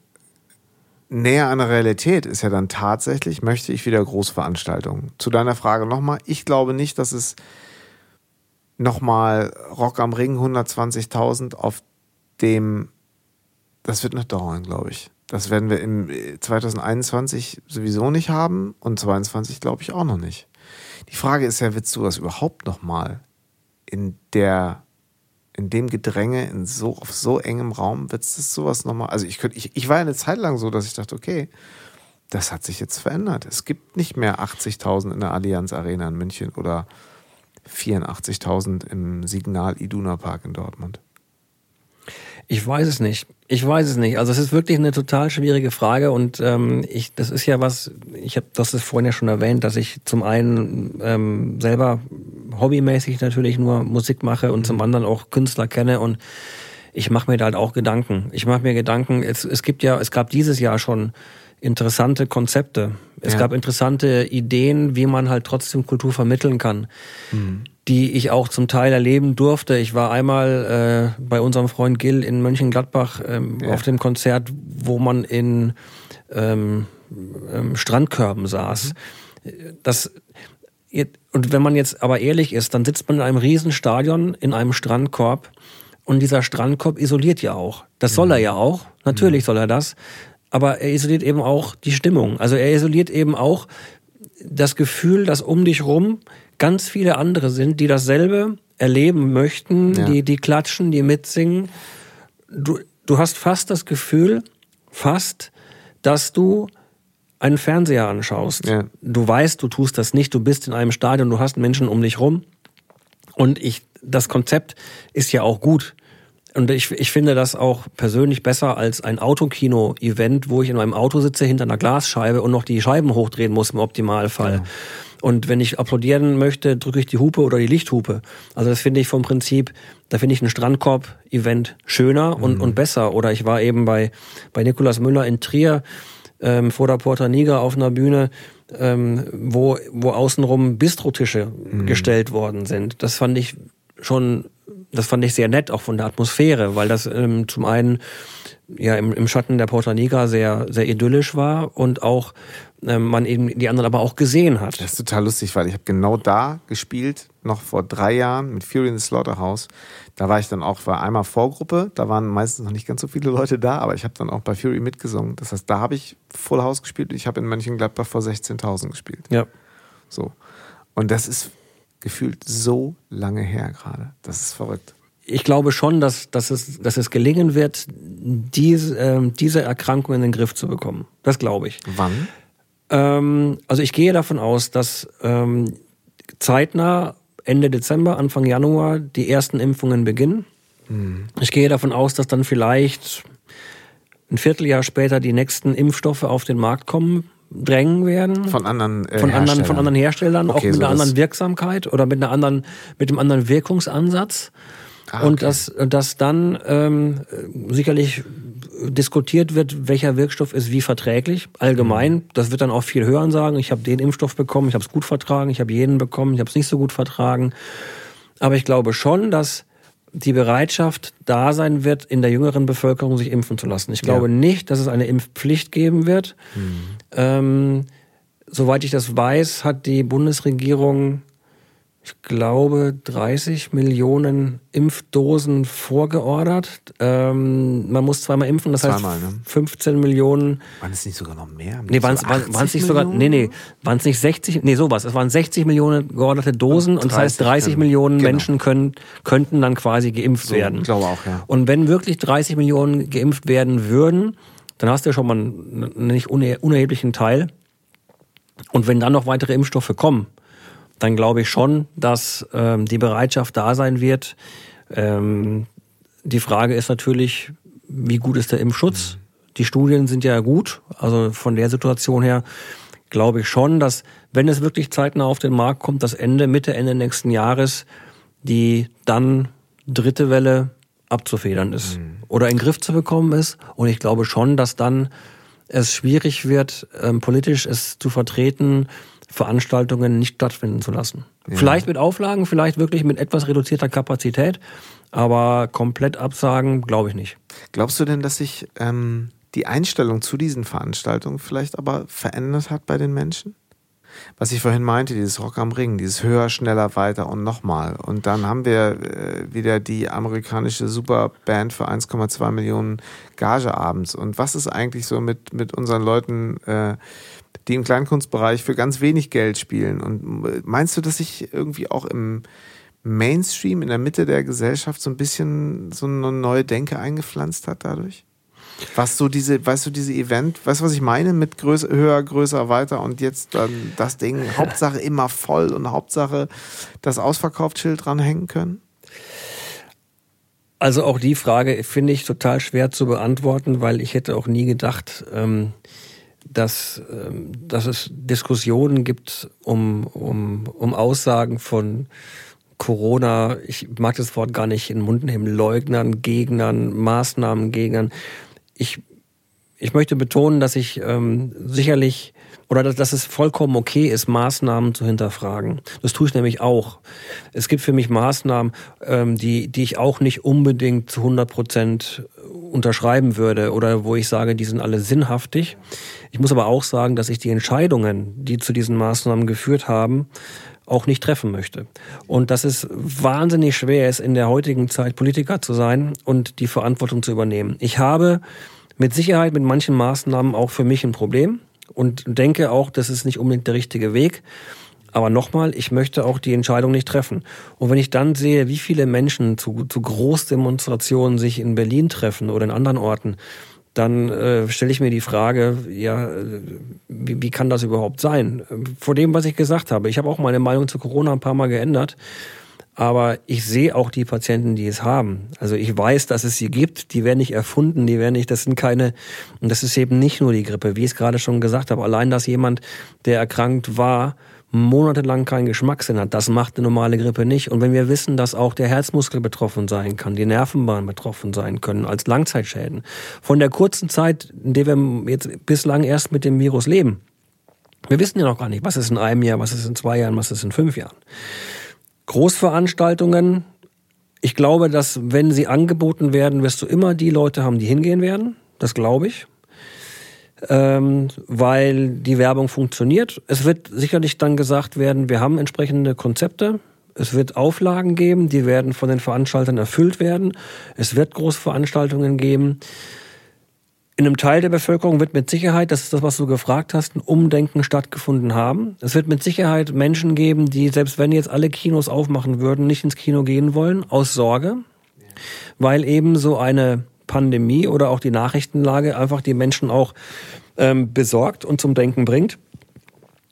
Speaker 2: näher an der Realität ist ja dann tatsächlich, möchte ich wieder Großveranstaltungen. Zu deiner Frage nochmal, ich glaube nicht, dass es nochmal Rock am Ring 120.000 auf dem, das wird noch dauern, glaube ich. Das werden wir im 2021 äh, sowieso nicht haben und 2022 glaube ich auch noch nicht. Die Frage ist ja, willst du das überhaupt nochmal in der in dem Gedränge, in so, auf so engem Raum, wird es sowas nochmal. Also ich, könnte, ich, ich war eine Zeit lang so, dass ich dachte, okay, das hat sich jetzt verändert. Es gibt nicht mehr 80.000 in der Allianz Arena in München oder 84.000 im Signal Iduna Park in Dortmund.
Speaker 1: Ich weiß es nicht. Ich weiß es nicht. Also es ist wirklich eine total schwierige Frage und ähm, ich, das ist ja was. Ich habe das ist vorhin ja schon erwähnt, dass ich zum einen ähm, selber hobbymäßig natürlich nur Musik mache und zum anderen auch Künstler kenne und ich mache mir da halt auch Gedanken. Ich mache mir Gedanken. Es, es gibt ja, es gab dieses Jahr schon interessante Konzepte. Es ja. gab interessante Ideen, wie man halt trotzdem Kultur vermitteln kann. Mhm die ich auch zum Teil erleben durfte. Ich war einmal äh, bei unserem Freund Gil in Mönchengladbach ähm, ja. auf dem Konzert, wo man in ähm, ähm, Strandkörben saß. Mhm. Das und wenn man jetzt aber ehrlich ist, dann sitzt man in einem Riesenstadion in einem Strandkorb und dieser Strandkorb isoliert ja auch. Das soll er mhm. ja auch. Natürlich mhm. soll er das. Aber er isoliert eben auch die Stimmung. Also er isoliert eben auch das Gefühl, dass um dich rum ganz viele andere sind, die dasselbe erleben möchten, ja. die, die klatschen, die mitsingen. Du, du hast fast das Gefühl, fast, dass du einen Fernseher anschaust. Ja. Du weißt, du tust das nicht, du bist in einem Stadion, du hast Menschen um dich rum. Und ich, das Konzept ist ja auch gut. Und ich, ich finde das auch persönlich besser als ein Autokino-Event, wo ich in meinem Auto sitze hinter einer Glasscheibe und noch die Scheiben hochdrehen muss im Optimalfall. Ja. Und wenn ich applaudieren möchte, drücke ich die Hupe oder die Lichthupe. Also das finde ich vom Prinzip, da finde ich ein Strandkorb-Event schöner und, mhm. und besser. Oder ich war eben bei, bei Nikolaus Müller in Trier ähm, vor der Porta Nigra auf einer Bühne, ähm, wo, wo außenrum Bistrotische mhm. gestellt worden sind. Das fand ich schon Das fand ich sehr nett, auch von der Atmosphäre, weil das ähm, zum einen ja im, im Schatten der Porta Nigra sehr, sehr idyllisch war und auch ähm, man eben die anderen aber auch gesehen hat.
Speaker 2: Das ist total lustig, weil ich habe genau da gespielt, noch vor drei Jahren mit Fury in the Slaughterhouse. Da war ich dann auch, war einmal Vorgruppe, da waren meistens noch nicht ganz so viele Leute da, aber ich habe dann auch bei Fury mitgesungen. Das heißt, da habe ich Full House gespielt. Ich habe in Mönchengladbach vor 16.000 gespielt.
Speaker 1: Ja.
Speaker 2: So. Und das ist gefühlt so lange her gerade. Das ist verrückt
Speaker 1: ich glaube schon, dass, dass, es, dass es gelingen wird, diese, äh, diese Erkrankung in den Griff zu bekommen. Das glaube ich.
Speaker 2: Wann?
Speaker 1: Ähm, also ich gehe davon aus, dass ähm, zeitnah Ende Dezember, Anfang Januar die ersten Impfungen beginnen. Mhm. Ich gehe davon aus, dass dann vielleicht ein Vierteljahr später die nächsten Impfstoffe auf den Markt kommen drängen werden.
Speaker 2: Von anderen
Speaker 1: äh, von anderen von anderen Herstellern, okay, auch mit so einer anderen Wirksamkeit oder mit einer anderen mit einem anderen Wirkungsansatz. Ah, okay. Und dass, dass dann ähm, sicherlich diskutiert wird, welcher Wirkstoff ist wie verträglich, allgemein. Mhm. Das wird dann auch viel hören sagen. Ich habe den Impfstoff bekommen, ich habe es gut vertragen, ich habe jeden bekommen, ich habe es nicht so gut vertragen. Aber ich glaube schon, dass die Bereitschaft da sein wird, in der jüngeren Bevölkerung sich impfen zu lassen. Ich glaube ja. nicht, dass es eine Impfpflicht geben wird. Mhm. Ähm, soweit ich das weiß, hat die Bundesregierung ich glaube, 30 Millionen Impfdosen vorgeordert. Ähm, man muss zweimal impfen, das zweimal, heißt ne? 15 Millionen.
Speaker 2: Waren es nicht sogar noch mehr?
Speaker 1: Nee, waren es nicht sogar, nee, nee, waren es nicht 60, nee, sowas. Es waren 60 Millionen georderte Dosen und, und das heißt 30 können, Millionen genau. Menschen können, könnten dann quasi geimpft
Speaker 2: so,
Speaker 1: werden.
Speaker 2: Ich glaube auch, ja.
Speaker 1: Und wenn wirklich 30 Millionen geimpft werden würden, dann hast du ja schon mal einen nicht unerheblichen Teil. Und wenn dann noch weitere Impfstoffe kommen, dann glaube ich schon, dass ähm, die Bereitschaft da sein wird. Ähm, die Frage ist natürlich, wie gut ist der Impfschutz? Die Studien sind ja gut, also von der Situation her glaube ich schon, dass wenn es wirklich zeitnah auf den Markt kommt, dass Ende, Mitte, Ende nächsten Jahres die dann dritte Welle abzufedern ist mhm. oder in den Griff zu bekommen ist. Und ich glaube schon, dass dann es schwierig wird, ähm, politisch es zu vertreten, Veranstaltungen nicht stattfinden zu lassen. Ja. Vielleicht mit Auflagen, vielleicht wirklich mit etwas reduzierter Kapazität, aber komplett absagen, glaube ich nicht.
Speaker 2: Glaubst du denn, dass sich ähm, die Einstellung zu diesen Veranstaltungen vielleicht aber verändert hat bei den Menschen? was ich vorhin meinte, dieses Rock am Ring, dieses höher, schneller, weiter und nochmal. Und dann haben wir äh, wieder die amerikanische Superband für 1,2 Millionen Gage abends. Und was ist eigentlich so mit, mit unseren Leuten, äh, die im Kleinkunstbereich für ganz wenig Geld spielen? Und äh, meinst du, dass sich irgendwie auch im Mainstream, in der Mitte der Gesellschaft so ein bisschen so eine neue Denke eingepflanzt hat dadurch? Was so diese, weißt du, diese Event, weißt du, was ich meine mit größer, höher, größer, weiter und jetzt dann das Ding, Hauptsache immer voll und Hauptsache das Ausverkaufsschild dranhängen können?
Speaker 1: Also auch die Frage finde ich total schwer zu beantworten, weil ich hätte auch nie gedacht, ähm, dass, ähm, dass es Diskussionen gibt um, um, um Aussagen von Corona, ich mag das Wort gar nicht in den Mund nehmen, Leugnern, Gegnern, Maßnahmengegnern ich, ich möchte betonen, dass ich ähm, sicherlich oder dass, dass es vollkommen okay ist, Maßnahmen zu hinterfragen. Das tue ich nämlich auch. Es gibt für mich Maßnahmen, ähm, die, die ich auch nicht unbedingt zu 100 Prozent unterschreiben würde oder wo ich sage, die sind alle sinnhaftig. Ich muss aber auch sagen, dass ich die Entscheidungen, die zu diesen Maßnahmen geführt haben, auch nicht treffen möchte. Und dass es wahnsinnig schwer ist, in der heutigen Zeit Politiker zu sein und die Verantwortung zu übernehmen. Ich habe mit Sicherheit mit manchen Maßnahmen auch für mich ein Problem und denke auch, das ist nicht unbedingt der richtige Weg. Aber nochmal, ich möchte auch die Entscheidung nicht treffen. Und wenn ich dann sehe, wie viele Menschen zu, zu Großdemonstrationen sich in Berlin treffen oder in anderen Orten, dann äh, stelle ich mir die Frage, ja, wie, wie kann das überhaupt sein? Vor dem, was ich gesagt habe. Ich habe auch meine Meinung zu Corona ein paar Mal geändert. Aber ich sehe auch die Patienten, die es haben. Also ich weiß, dass es sie gibt. Die werden nicht erfunden, die werden nicht, das sind keine, und das ist eben nicht nur die Grippe, wie ich es gerade schon gesagt habe. Allein, dass jemand, der erkrankt war, monatelang keinen Geschmackssinn hat. Das macht eine normale Grippe nicht. Und wenn wir wissen, dass auch der Herzmuskel betroffen sein kann, die Nervenbahn betroffen sein können als Langzeitschäden, von der kurzen Zeit, in der wir jetzt bislang erst mit dem Virus leben, wir wissen ja noch gar nicht, was ist in einem Jahr, was ist in zwei Jahren, was ist in fünf Jahren. Großveranstaltungen ich glaube, dass wenn sie angeboten werden, wirst du immer die Leute haben, die hingehen werden. Das glaube ich. Ähm, weil die Werbung funktioniert. Es wird sicherlich dann gesagt werden, wir haben entsprechende Konzepte. Es wird Auflagen geben, die werden von den Veranstaltern erfüllt werden. Es wird Großveranstaltungen geben. In einem Teil der Bevölkerung wird mit Sicherheit, das ist das, was du gefragt hast, ein Umdenken stattgefunden haben. Es wird mit Sicherheit Menschen geben, die, selbst wenn jetzt alle Kinos aufmachen würden, nicht ins Kino gehen wollen, aus Sorge, weil eben so eine Pandemie oder auch die Nachrichtenlage einfach die Menschen auch ähm, besorgt und zum Denken bringt.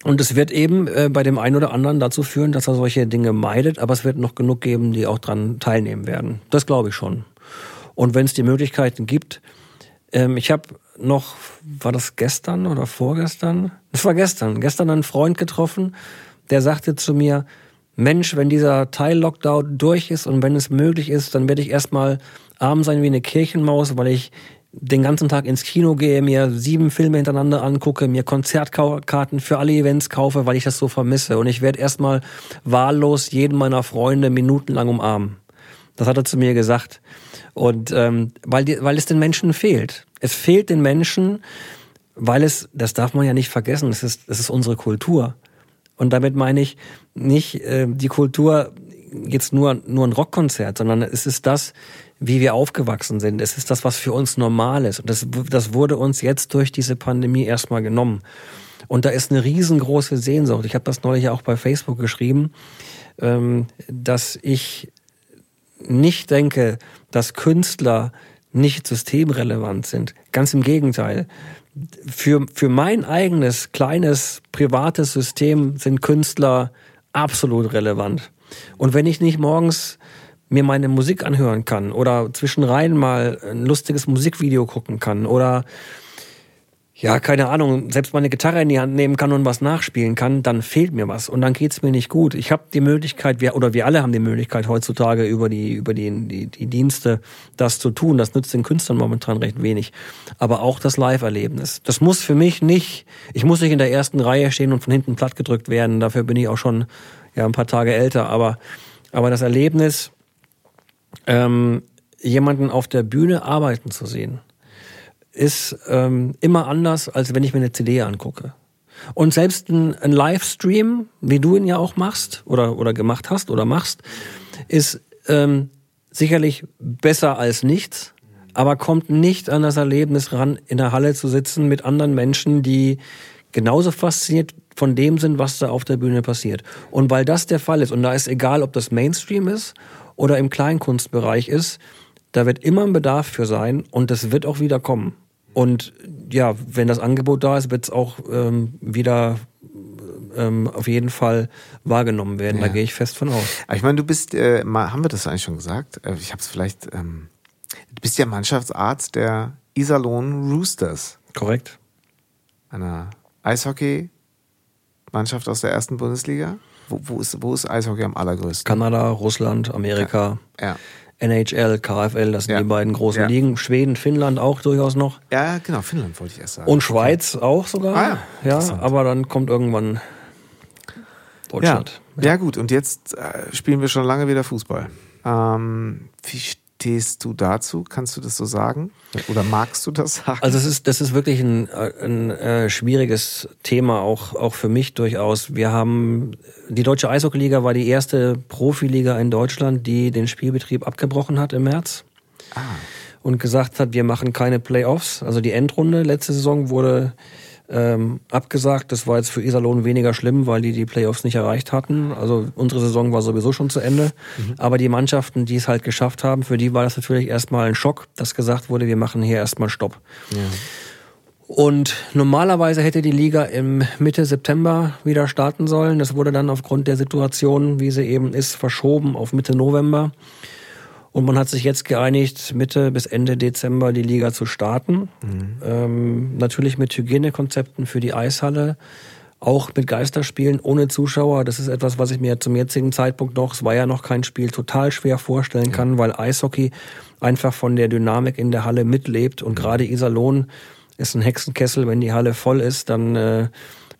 Speaker 1: Und es wird eben äh, bei dem einen oder anderen dazu führen, dass er solche Dinge meidet, aber es wird noch genug geben, die auch dran teilnehmen werden. Das glaube ich schon. Und wenn es die Möglichkeiten gibt, ähm, ich habe noch, war das gestern oder vorgestern? Das war gestern. Gestern einen Freund getroffen, der sagte zu mir, Mensch, wenn dieser Teil-Lockdown durch ist und wenn es möglich ist, dann werde ich erstmal arm sein wie eine Kirchenmaus, weil ich den ganzen Tag ins Kino gehe, mir sieben Filme hintereinander angucke, mir Konzertkarten für alle Events kaufe, weil ich das so vermisse. Und ich werde erstmal wahllos jeden meiner Freunde minutenlang umarmen. Das hat er zu mir gesagt. Und ähm, weil, die, weil es den Menschen fehlt. Es fehlt den Menschen, weil es, das darf man ja nicht vergessen, es ist, es ist unsere Kultur. Und damit meine ich nicht äh, die Kultur jetzt nur, nur ein Rockkonzert, sondern es ist das, wie wir aufgewachsen sind. Es ist das, was für uns normal ist. Und das, das wurde uns jetzt durch diese Pandemie erstmal genommen. Und da ist eine riesengroße Sehnsucht. Ich habe das neulich auch bei Facebook geschrieben, ähm, dass ich nicht denke, dass Künstler nicht systemrelevant sind. Ganz im Gegenteil. Für, für mein eigenes kleines privates System sind Künstler absolut relevant. Und wenn ich nicht morgens mir meine Musik anhören kann oder zwischenrein mal ein lustiges Musikvideo gucken kann oder ja, keine Ahnung, selbst mal eine Gitarre in die Hand nehmen kann und was nachspielen kann, dann fehlt mir was und dann geht's mir nicht gut. Ich habe die Möglichkeit, wir, oder wir alle haben die Möglichkeit heutzutage über die über die, die, die Dienste das zu tun. Das nützt den Künstlern momentan recht wenig. Aber auch das Live-Erlebnis. Das muss für mich nicht, ich muss nicht in der ersten Reihe stehen und von hinten platt gedrückt werden. Dafür bin ich auch schon ja ein paar Tage älter. Aber aber das Erlebnis, ähm, jemanden auf der Bühne arbeiten zu sehen ist ähm, immer anders, als wenn ich mir eine CD angucke. Und selbst ein, ein Livestream, wie du ihn ja auch machst oder, oder gemacht hast oder machst, ist ähm, sicherlich besser als nichts, aber kommt nicht an das Erlebnis ran, in der Halle zu sitzen mit anderen Menschen, die genauso fasziniert von dem sind, was da auf der Bühne passiert. Und weil das der Fall ist, und da ist egal, ob das Mainstream ist oder im Kleinkunstbereich ist, da wird immer ein Bedarf für sein und das wird auch wieder kommen. Und ja, wenn das Angebot da ist, wird es auch ähm, wieder ähm, auf jeden Fall wahrgenommen werden. Ja. Da gehe ich fest von aus.
Speaker 2: Aber ich meine, du bist, äh, mal, haben wir das eigentlich schon gesagt? Äh, ich habe es vielleicht. Ähm, du bist ja Mannschaftsarzt der Iserlohn Roosters.
Speaker 1: Korrekt.
Speaker 2: Einer Eishockey-Mannschaft aus der ersten Bundesliga. Wo, wo, ist, wo ist Eishockey am allergrößten?
Speaker 1: Kanada, Russland, Amerika.
Speaker 2: ja. ja.
Speaker 1: NHL, KFL, das sind ja. die beiden großen ja. Ligen. Schweden, Finnland auch durchaus noch.
Speaker 2: Ja, genau, Finnland wollte ich erst sagen.
Speaker 1: Und Schweiz okay. auch sogar. Ah, ja, ja aber dann kommt irgendwann Deutschland.
Speaker 2: Ja, ja. gut, und jetzt äh, spielen wir schon lange wieder Fußball. Ähm, wie stehst du dazu? Kannst du das so sagen? Oder magst du das sagen?
Speaker 1: Also es ist, das ist wirklich ein, ein äh, schwieriges Thema, auch, auch für mich durchaus. Wir haben, die Deutsche Eishockeyliga war die erste Profiliga in Deutschland, die den Spielbetrieb abgebrochen hat im März. Ah. Und gesagt hat, wir machen keine Playoffs. Also die Endrunde letzte Saison wurde ähm, abgesagt. Das war jetzt für Iserlohn weniger schlimm, weil die die Playoffs nicht erreicht hatten. Also unsere Saison war sowieso schon zu Ende. Mhm. Aber die Mannschaften, die es halt geschafft haben, für die war das natürlich erstmal ein Schock, dass gesagt wurde, wir machen hier erstmal Stopp. Ja. Und normalerweise hätte die Liga im Mitte September wieder starten sollen. Das wurde dann aufgrund der Situation, wie sie eben ist, verschoben auf Mitte November. Und man hat sich jetzt geeinigt, Mitte bis Ende Dezember die Liga zu starten. Mhm. Ähm, natürlich mit Hygienekonzepten für die Eishalle, auch mit Geisterspielen ohne Zuschauer. Das ist etwas, was ich mir zum jetzigen Zeitpunkt noch, es war ja noch kein Spiel, total schwer vorstellen kann, ja. weil Eishockey einfach von der Dynamik in der Halle mitlebt. Und mhm. gerade Iserlohn ist ein Hexenkessel. Wenn die Halle voll ist, dann äh,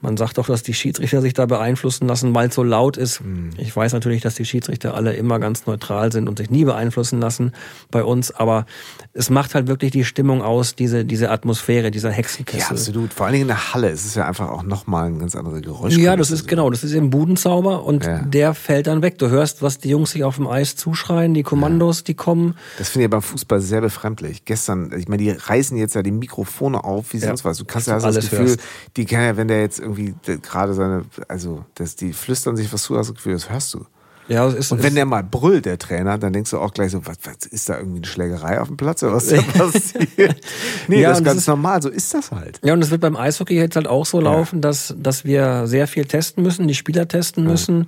Speaker 1: Man sagt auch, dass die Schiedsrichter sich da beeinflussen lassen, weil es so laut ist. Mhm. Ich weiß natürlich, dass die Schiedsrichter alle immer ganz neutral sind und sich nie beeinflussen lassen bei uns, aber es macht halt wirklich die Stimmung aus, diese, diese Atmosphäre, dieser Hexenkessel. Ja,
Speaker 2: absolut. Vor allen Dingen in der Halle ist es ja einfach auch nochmal ein ganz anderes Geräusch.
Speaker 1: Ja, das ist genau, das ist eben Budenzauber und ja. der fällt dann weg. Du hörst, was die Jungs sich auf dem Eis zuschreien, die Kommandos, ja. die kommen.
Speaker 2: Das finde ich beim Fußball sehr befremdlich. Gestern, ich meine, die reißen jetzt ja die Mikrofone auf, wie sonst ja. was. Du kannst ja das Gefühl, hörst. die kann ja, wenn der jetzt irgendwie gerade seine, also, dass die flüstern sich was zu, hast du das Gefühl, das hörst du. Ja, ist, und wenn der mal brüllt, der Trainer, dann denkst du auch gleich so, was, was ist da irgendwie eine Schlägerei auf dem Platz oder was ist da passiert? nee, ja, das ist ganz ist, normal, so ist das halt.
Speaker 1: Ja, und es wird beim Eishockey jetzt halt auch so ja. laufen, dass, dass wir sehr viel testen müssen, die Spieler testen müssen. Ja.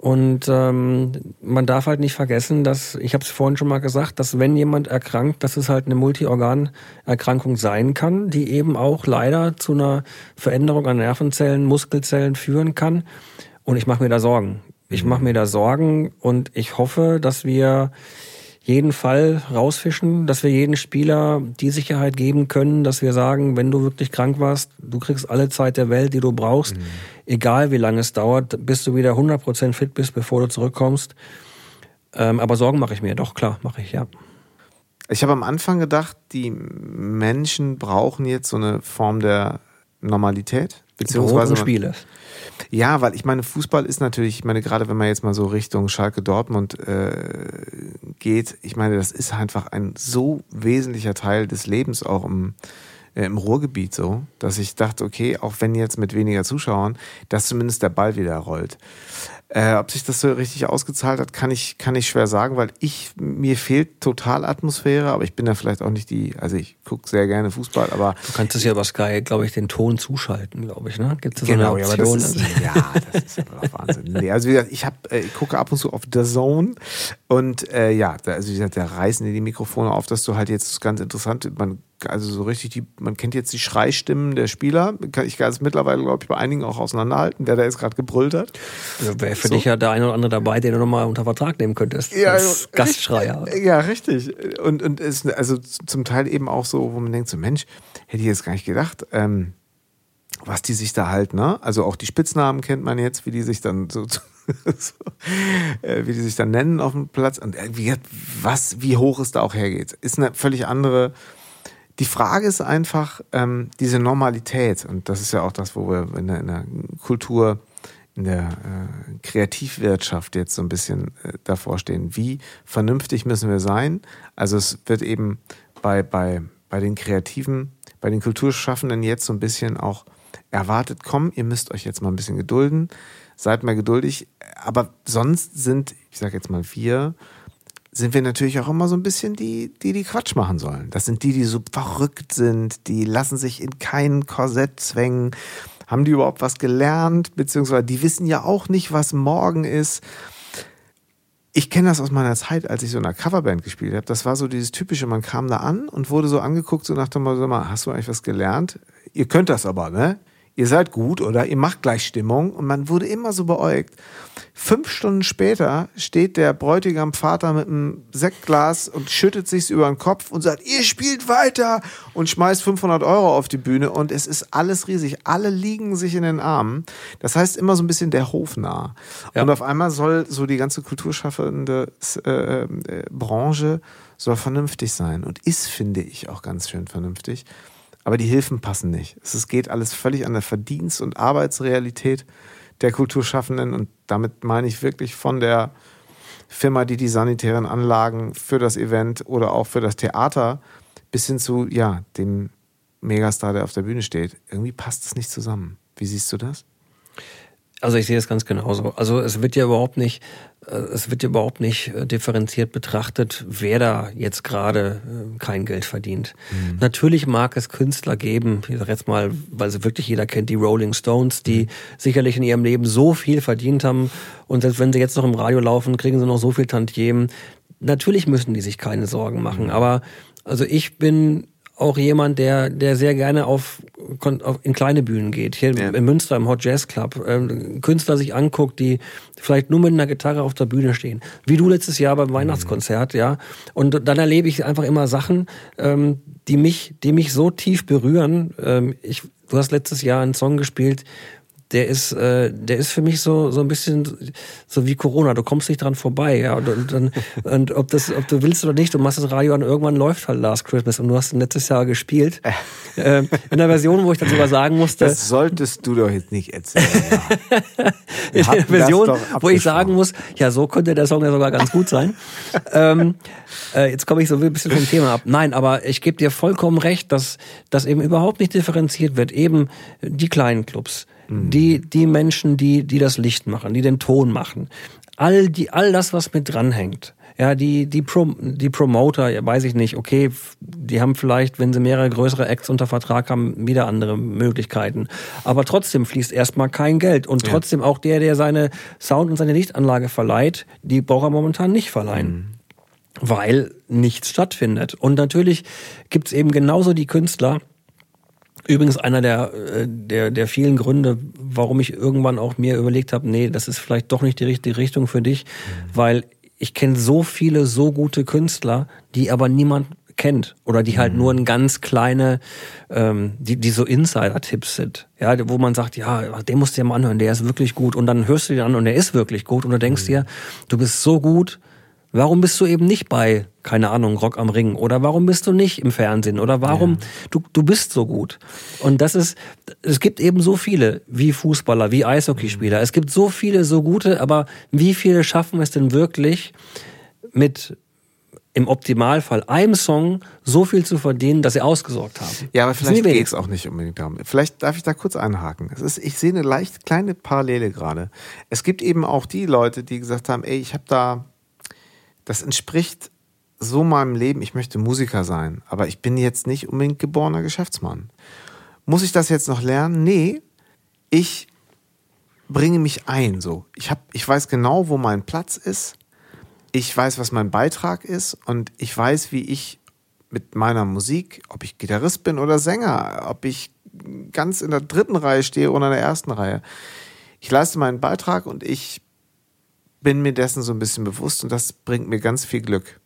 Speaker 1: Und ähm, man darf halt nicht vergessen, dass, ich habe es vorhin schon mal gesagt, dass wenn jemand erkrankt, dass es halt eine Multiorganerkrankung sein kann, die eben auch leider zu einer Veränderung an Nervenzellen, Muskelzellen führen kann. Und ich mache mir da Sorgen. Ich mache mir da Sorgen und ich hoffe, dass wir jeden Fall rausfischen, dass wir jeden Spieler die Sicherheit geben können, dass wir sagen, wenn du wirklich krank warst, du kriegst alle Zeit der Welt, die du brauchst, mhm. egal wie lange es dauert, bis du wieder 100% fit bist, bevor du zurückkommst. Ähm, aber Sorgen mache ich mir, doch klar, mache ich, ja.
Speaker 2: Ich habe am Anfang gedacht, die Menschen brauchen jetzt so eine Form der Normalität,
Speaker 1: beziehungsweise Spiele.
Speaker 2: Ja, weil ich meine, Fußball ist natürlich, ich meine, gerade wenn man jetzt mal so Richtung Schalke Dortmund äh, geht, ich meine, das ist einfach ein so wesentlicher Teil des Lebens auch im, äh, im Ruhrgebiet so, dass ich dachte, okay, auch wenn jetzt mit weniger Zuschauern, dass zumindest der Ball wieder rollt. Äh, ob sich das so richtig ausgezahlt hat, kann ich, kann ich schwer sagen, weil ich, mir fehlt total Atmosphäre, aber ich bin da vielleicht auch nicht die, also ich gucke sehr gerne Fußball, aber.
Speaker 1: Du kannst es ja über Sky, glaube ich, den Ton zuschalten, glaube ich, ne? Gibt es genau, so eine Option? Ja, das ist, ja, das ist
Speaker 2: aber Wahnsinn. Nee, also wie gesagt, ich, hab, äh, ich gucke ab und zu auf The Zone und äh, ja, da, also wie gesagt, da reißen die, die Mikrofone auf, dass du halt jetzt ganz interessant, man also so richtig die, man kennt jetzt die Schreistimmen der Spieler. Ich kann es mittlerweile, glaube ich, bei einigen auch auseinanderhalten, wer da jetzt gerade gebrüllt hat.
Speaker 1: Also Wäre für so. dich ja der eine oder andere dabei, den du nochmal unter Vertrag nehmen könntest. Ja, als Gastschreier.
Speaker 2: Ja, richtig. Und, und es ist also zum Teil eben auch so, wo man denkt, so Mensch, hätte ich jetzt gar nicht gedacht, ähm, was die sich da halt, ne? Also auch die Spitznamen kennt man jetzt, wie die sich dann so, so äh, wie die sich dann nennen auf dem Platz und äh, wie, was, wie hoch es da auch hergeht. Ist eine völlig andere die Frage ist einfach ähm, diese Normalität, und das ist ja auch das, wo wir in der, in der Kultur, in der äh, Kreativwirtschaft jetzt so ein bisschen äh, davor stehen. Wie vernünftig müssen wir sein? Also es wird eben bei, bei, bei den Kreativen, bei den Kulturschaffenden jetzt so ein bisschen auch erwartet, komm, ihr müsst euch jetzt mal ein bisschen gedulden, seid mal geduldig. Aber sonst sind, ich sage jetzt mal wir, sind wir natürlich auch immer so ein bisschen die, die die Quatsch machen sollen. Das sind die, die so verrückt sind, die lassen sich in kein Korsett zwängen. Haben die überhaupt was gelernt? Beziehungsweise die wissen ja auch nicht, was morgen ist. Ich kenne das aus meiner Zeit, als ich so in einer Coverband gespielt habe. Das war so dieses typische, man kam da an und wurde so angeguckt, so nach dem Motto, hast du eigentlich was gelernt? Ihr könnt das aber, ne? Ihr seid gut oder ihr macht gleich Stimmung und man wurde immer so beäugt. Fünf Stunden später steht der Bräutigam Vater mit einem Sektglas und schüttet sich's über den Kopf und sagt, ihr spielt weiter und schmeißt 500 Euro auf die Bühne und es ist alles riesig. Alle liegen sich in den Armen. Das heißt immer so ein bisschen der Hof nah. Ja. Und auf einmal soll so die ganze kulturschaffende äh, äh, Branche soll vernünftig sein und ist, finde ich, auch ganz schön vernünftig aber die Hilfen passen nicht. Es geht alles völlig an der Verdienst- und Arbeitsrealität der Kulturschaffenden und damit meine ich wirklich von der Firma, die die sanitären Anlagen für das Event oder auch für das Theater bis hin zu ja, dem Megastar, der auf der Bühne steht. Irgendwie passt es nicht zusammen. Wie siehst du das?
Speaker 1: Also ich sehe es ganz genauso. Also es wird ja überhaupt nicht, äh, es wird ja überhaupt nicht äh, differenziert betrachtet, wer da jetzt gerade äh, kein Geld verdient. Mhm. Natürlich mag es Künstler geben, ich sag jetzt mal, weil sie wirklich jeder kennt, die Rolling Stones, die mhm. sicherlich in ihrem Leben so viel verdient haben und selbst wenn sie jetzt noch im Radio laufen, kriegen sie noch so viel Tantiemen. Natürlich müssen die sich keine Sorgen machen, mhm. aber also ich bin auch jemand, der, der sehr gerne auf in kleine Bühnen geht, hier ja. in Münster im Hot Jazz Club, ähm, Künstler sich anguckt, die vielleicht nur mit einer Gitarre auf der Bühne stehen, wie du letztes Jahr beim Weihnachtskonzert, ja, und dann erlebe ich einfach immer Sachen, ähm, die mich, die mich so tief berühren. Ähm, ich, du hast letztes Jahr einen Song gespielt, der ist, äh, der ist für mich so so ein bisschen so wie Corona. Du kommst nicht dran vorbei, ja. Und, und, und, und ob das, ob du willst oder nicht, du machst das Radio an. Irgendwann läuft halt Last Christmas und du hast letztes Jahr gespielt äh, in einer Version, wo ich dann sogar sagen musste.
Speaker 2: Das solltest du doch jetzt nicht erzählen.
Speaker 1: In einer Version, wo ich sagen muss, ja, so könnte der Song ja sogar ganz gut sein. ähm, äh, jetzt komme ich so ein bisschen vom Thema ab. Nein, aber ich gebe dir vollkommen recht, dass dass eben überhaupt nicht differenziert wird. Eben die kleinen Clubs die, die Menschen, die, die das Licht machen, die den Ton machen, all die, all das, was mit dranhängt. Ja, die, die, Pro, die Promoter, ja, weiß ich nicht, okay, die haben vielleicht, wenn sie mehrere größere Acts unter Vertrag haben, wieder andere Möglichkeiten. Aber trotzdem fließt erstmal kein Geld. Und trotzdem auch der, der seine Sound- und seine Lichtanlage verleiht, die braucht er momentan nicht verleihen. Mhm weil nichts stattfindet. Und natürlich gibt's eben genauso die Künstler, Übrigens einer der, äh, der, der vielen Gründe, warum ich irgendwann auch mir überlegt habe, nee, das ist vielleicht doch nicht die richtige Richtung für dich, mhm. weil ich kenne so viele so gute Künstler, die aber niemand kennt oder die halt mhm. nur ein ganz kleine, ähm, die, die so Insider-Tipps sind, ja, wo man sagt, ja, den musst du dir mal anhören, der ist wirklich gut und dann hörst du den an und der ist wirklich gut und du denkst mhm. dir, du bist so gut, Warum bist du eben nicht bei, keine Ahnung, Rock am Ring? Oder warum bist du nicht im Fernsehen? Oder warum, ja. du, du bist so gut? Und das ist, es gibt eben so viele, wie Fußballer, wie Eishockeyspieler. Mhm. Es gibt so viele, so gute, aber wie viele schaffen es denn wirklich mit, im Optimalfall einem Song so viel zu verdienen, dass sie ausgesorgt haben.
Speaker 2: Ja, aber vielleicht geht es auch nicht unbedingt darum. Vielleicht darf ich da kurz einhaken. Es ist, ich sehe eine leicht kleine Parallele gerade. Es gibt eben auch die Leute, die gesagt haben, ey, ich habe da das entspricht so meinem Leben, ich möchte Musiker sein, aber ich bin jetzt nicht unbedingt geborener Geschäftsmann. Muss ich das jetzt noch lernen? Nee, ich bringe mich ein so. Ich hab, ich weiß genau, wo mein Platz ist. Ich weiß, was mein Beitrag ist und ich weiß, wie ich mit meiner Musik, ob ich Gitarrist bin oder Sänger, ob ich ganz in der dritten Reihe stehe oder in der ersten Reihe. Ich leiste meinen Beitrag und ich bin mir dessen so ein bisschen bewusst und das bringt mir ganz viel Glück.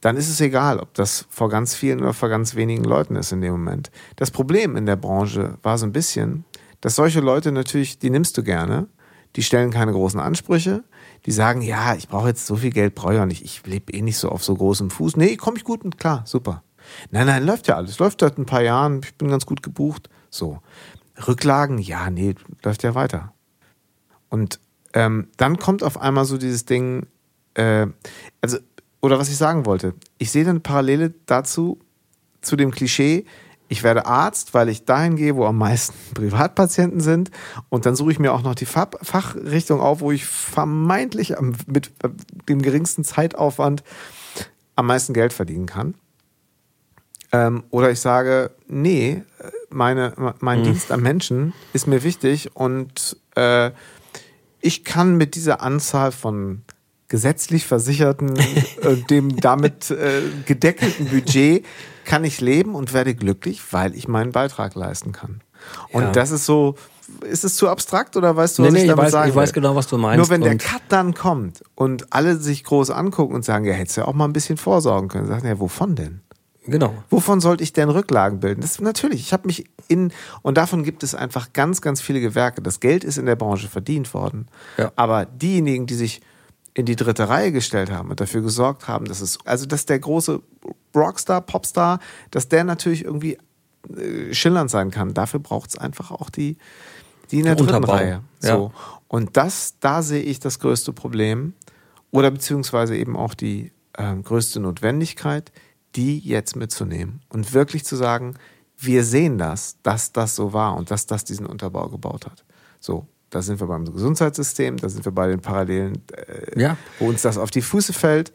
Speaker 2: Dann ist es egal, ob das vor ganz vielen oder vor ganz wenigen Leuten ist in dem Moment. Das Problem in der Branche war so ein bisschen, dass solche Leute natürlich, die nimmst du gerne, die stellen keine großen Ansprüche, die sagen, ja, ich brauche jetzt so viel Geld, brauche ich auch nicht, ich lebe eh nicht so auf so großem Fuß. Nee, komme ich gut und klar, super. Nein, nein, läuft ja alles, läuft seit ein paar Jahren, ich bin ganz gut gebucht, so. Rücklagen, ja, nee, läuft ja weiter. Und ähm, dann kommt auf einmal so dieses Ding, äh, also, oder was ich sagen wollte, ich sehe eine Parallele dazu, zu dem Klischee, ich werde Arzt, weil ich dahin gehe, wo am meisten Privatpatienten sind. Und dann suche ich mir auch noch die Fachrichtung auf, wo ich vermeintlich mit dem geringsten Zeitaufwand am meisten Geld verdienen kann. Ähm, oder ich sage, nee, meine, mein mhm. Dienst am Menschen ist mir wichtig und äh, ich kann mit dieser Anzahl von gesetzlich versicherten und dem damit äh, gedeckelten Budget kann ich leben und werde glücklich, weil ich meinen Beitrag leisten kann. Und ja. das ist so, ist es zu abstrakt oder weißt du,
Speaker 1: was nee, nee, ich damit ich weiß, sagen Ich weiß genau, was du meinst.
Speaker 2: Nur wenn der Cut dann kommt und alle sich groß angucken und sagen, ja, hättest du ja auch mal ein bisschen vorsorgen können, sagen ja, wovon denn?
Speaker 1: Genau.
Speaker 2: Wovon sollte ich denn Rücklagen bilden? Das natürlich, ich habe mich in und davon gibt es einfach ganz ganz viele Gewerke. Das Geld ist in der Branche verdient worden. Ja. Aber diejenigen, die sich in die dritte Reihe gestellt haben und dafür gesorgt haben, dass es also dass der große Rockstar, Popstar, dass der natürlich irgendwie äh, schillernd sein kann. Dafür braucht es einfach auch die die in der dritten Unterbau. Reihe. So. Ja. Und das da sehe ich das größte Problem oder beziehungsweise eben auch die äh, größte Notwendigkeit die jetzt mitzunehmen und wirklich zu sagen, wir sehen das, dass das so war und dass das diesen Unterbau gebaut hat. So, da sind wir beim Gesundheitssystem, da sind wir bei den Parallelen, äh, ja. wo uns das auf die Füße fällt.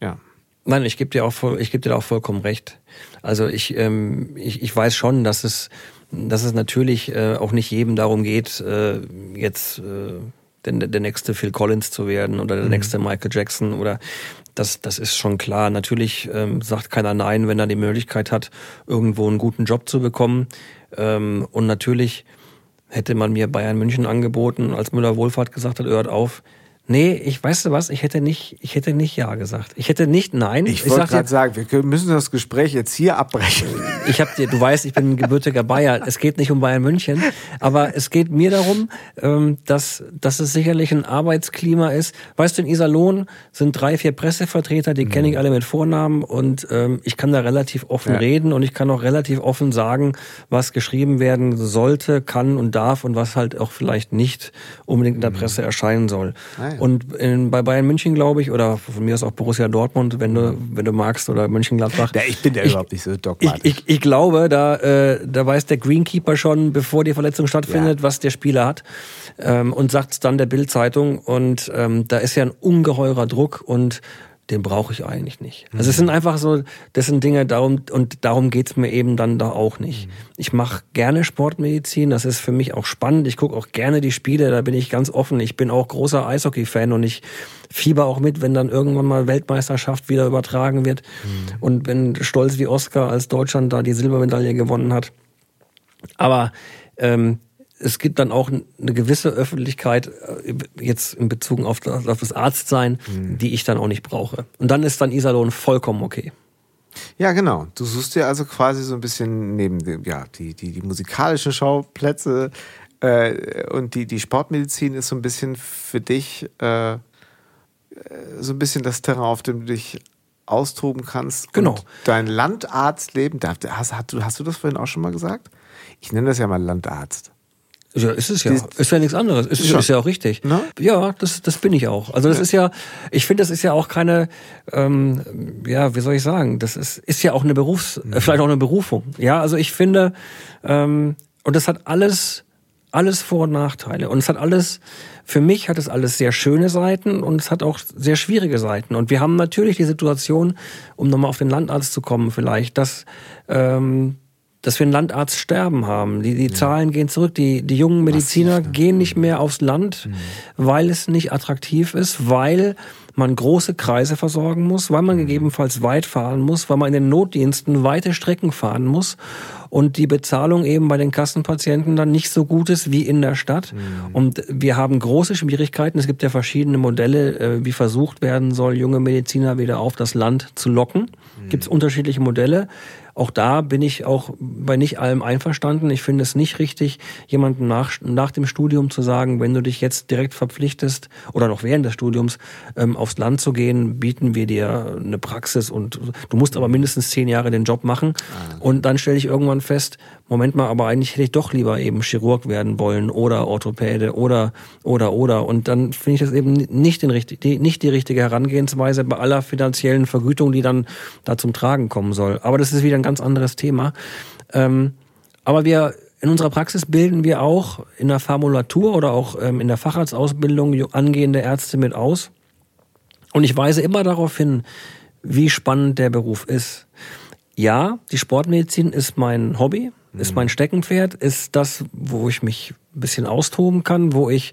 Speaker 2: Ja.
Speaker 1: Nein, ich gebe dir auch ich gebe dir auch vollkommen recht. Also ich, ähm, ich, ich weiß schon, dass es, dass es natürlich äh, auch nicht jedem darum geht, äh, jetzt äh, der, der nächste Phil Collins zu werden oder der mhm. nächste Michael Jackson oder Das, das ist schon klar. Natürlich ähm, sagt keiner Nein, wenn er die Möglichkeit hat, irgendwo einen guten Job zu bekommen. Ähm, und natürlich hätte man mir Bayern München angeboten, als Müller Wohlfahrt gesagt hat, hört auf, Nee, ich weißt du was, ich hätte nicht, ich hätte nicht Ja gesagt. Ich hätte nicht Nein.
Speaker 2: Ich, ich wollte gerade sagen, wir müssen das Gespräch jetzt hier abbrechen.
Speaker 1: Ich habe dir, du weißt, ich bin ein gebürtiger Bayer. Es geht nicht um Bayern München, aber es geht mir darum, ähm, dass, dass es sicherlich ein Arbeitsklima ist. Weißt du, in Iserlohn sind drei, vier Pressevertreter, die mhm. kenne ich alle mit Vornamen und ähm, ich kann da relativ offen ja. reden und ich kann auch relativ offen sagen, was geschrieben werden sollte, kann und darf und was halt auch vielleicht nicht unbedingt in der mhm. Presse erscheinen soll. Und in, bei Bayern München, glaube ich, oder von mir aus auch Borussia Dortmund, wenn du, wenn du magst, oder Mönchengladbach.
Speaker 2: Ja, ich bin ja überhaupt nicht so dogmatisch.
Speaker 1: Ich, ich, ich glaube, da, äh, da weiß der Greenkeeper schon, bevor die Verletzung stattfindet, ja. was der Spieler hat. Ähm, und sagt es dann der Bildzeitung. Und ähm, da ist ja ein ungeheurer Druck und den brauche ich eigentlich nicht. Also es sind einfach so, das sind Dinge, darum, und darum geht's mir eben dann da auch nicht. Mhm. Ich mache gerne Sportmedizin, das ist für mich auch spannend. Ich gucke auch gerne die Spiele, da bin ich ganz offen. Ich bin auch großer Eishockey-Fan und ich fieber auch mit, wenn dann irgendwann mal Weltmeisterschaft wieder übertragen wird. Mhm. Und wenn stolz wie Oscar als Deutschland da die Silbermedaille gewonnen hat. Aber ähm, es gibt dann auch eine gewisse Öffentlichkeit äh, jetzt in Bezug auf das, auf das Arztsein, mhm. die ich dann auch nicht brauche. Und dann ist dann Iserlohn vollkommen okay.
Speaker 2: Ja, genau. Du suchst dir also quasi so ein bisschen neben dem, ja, die, die, die musikalischen Schauplätze äh, und die, die Sportmedizin ist so ein bisschen für dich äh, so ein bisschen das Terrain, auf dem du dich austoben kannst.
Speaker 1: Genau.
Speaker 2: Dein Landarztleben, hast, hast, hast du das vorhin auch schon mal gesagt? Ich nenne das ja mal Landarzt.
Speaker 1: Ja, ist es ja. ist ja nichts anderes. Ist, ist ja auch richtig. Na? Ja, das, das bin ich auch. Also das ja. ist ja, ich finde, das ist ja auch keine, ähm, ja, wie soll ich sagen, das ist, ist ja auch eine Berufs, mhm. vielleicht auch eine Berufung. Ja, also ich finde, ähm, und das hat alles, alles Vor- und Nachteile. Und es hat alles, für mich hat es alles sehr schöne Seiten und es hat auch sehr schwierige Seiten. Und wir haben natürlich die Situation, um nochmal auf den Landarzt zu kommen vielleicht, dass ähm, dass wir einen Landarzt sterben haben. Die, die ja. Zahlen gehen zurück. Die, die jungen Mediziner Massiv, ne? gehen nicht mehr aufs Land, mhm. weil es nicht attraktiv ist, weil man große Kreise versorgen muss, weil man mhm. gegebenenfalls weit fahren muss, weil man in den Notdiensten weite Strecken fahren muss und die Bezahlung eben bei den Kassenpatienten dann nicht so gut ist wie in der Stadt. Mhm. Und wir haben große Schwierigkeiten. Es gibt ja verschiedene Modelle, äh, wie versucht werden soll, junge Mediziner wieder auf das Land zu locken. Mhm. Gibt es unterschiedliche Modelle. Auch da bin ich auch bei nicht allem einverstanden. Ich finde es nicht richtig, jemandem nach, nach dem Studium zu sagen, wenn du dich jetzt direkt verpflichtest oder noch während des Studiums ähm, aufs Land zu gehen, bieten wir dir eine Praxis und du musst aber mindestens zehn Jahre den Job machen. Ah. Und dann stelle ich irgendwann fest, Moment mal, aber eigentlich hätte ich doch lieber eben Chirurg werden wollen oder Orthopäde oder oder oder und dann finde ich das eben nicht den die, nicht die richtige Herangehensweise bei aller finanziellen Vergütung, die dann da zum Tragen kommen soll. Aber das ist wieder ein ganz anderes Thema. Ähm, aber wir in unserer Praxis bilden wir auch in der Formulatur oder auch ähm, in der Facharztausbildung angehende Ärzte mit aus. Und ich weise immer darauf hin, wie spannend der Beruf ist. Ja, die Sportmedizin ist mein Hobby, ist mein Steckenpferd, ist das, wo ich mich ein bisschen austoben kann, wo ich,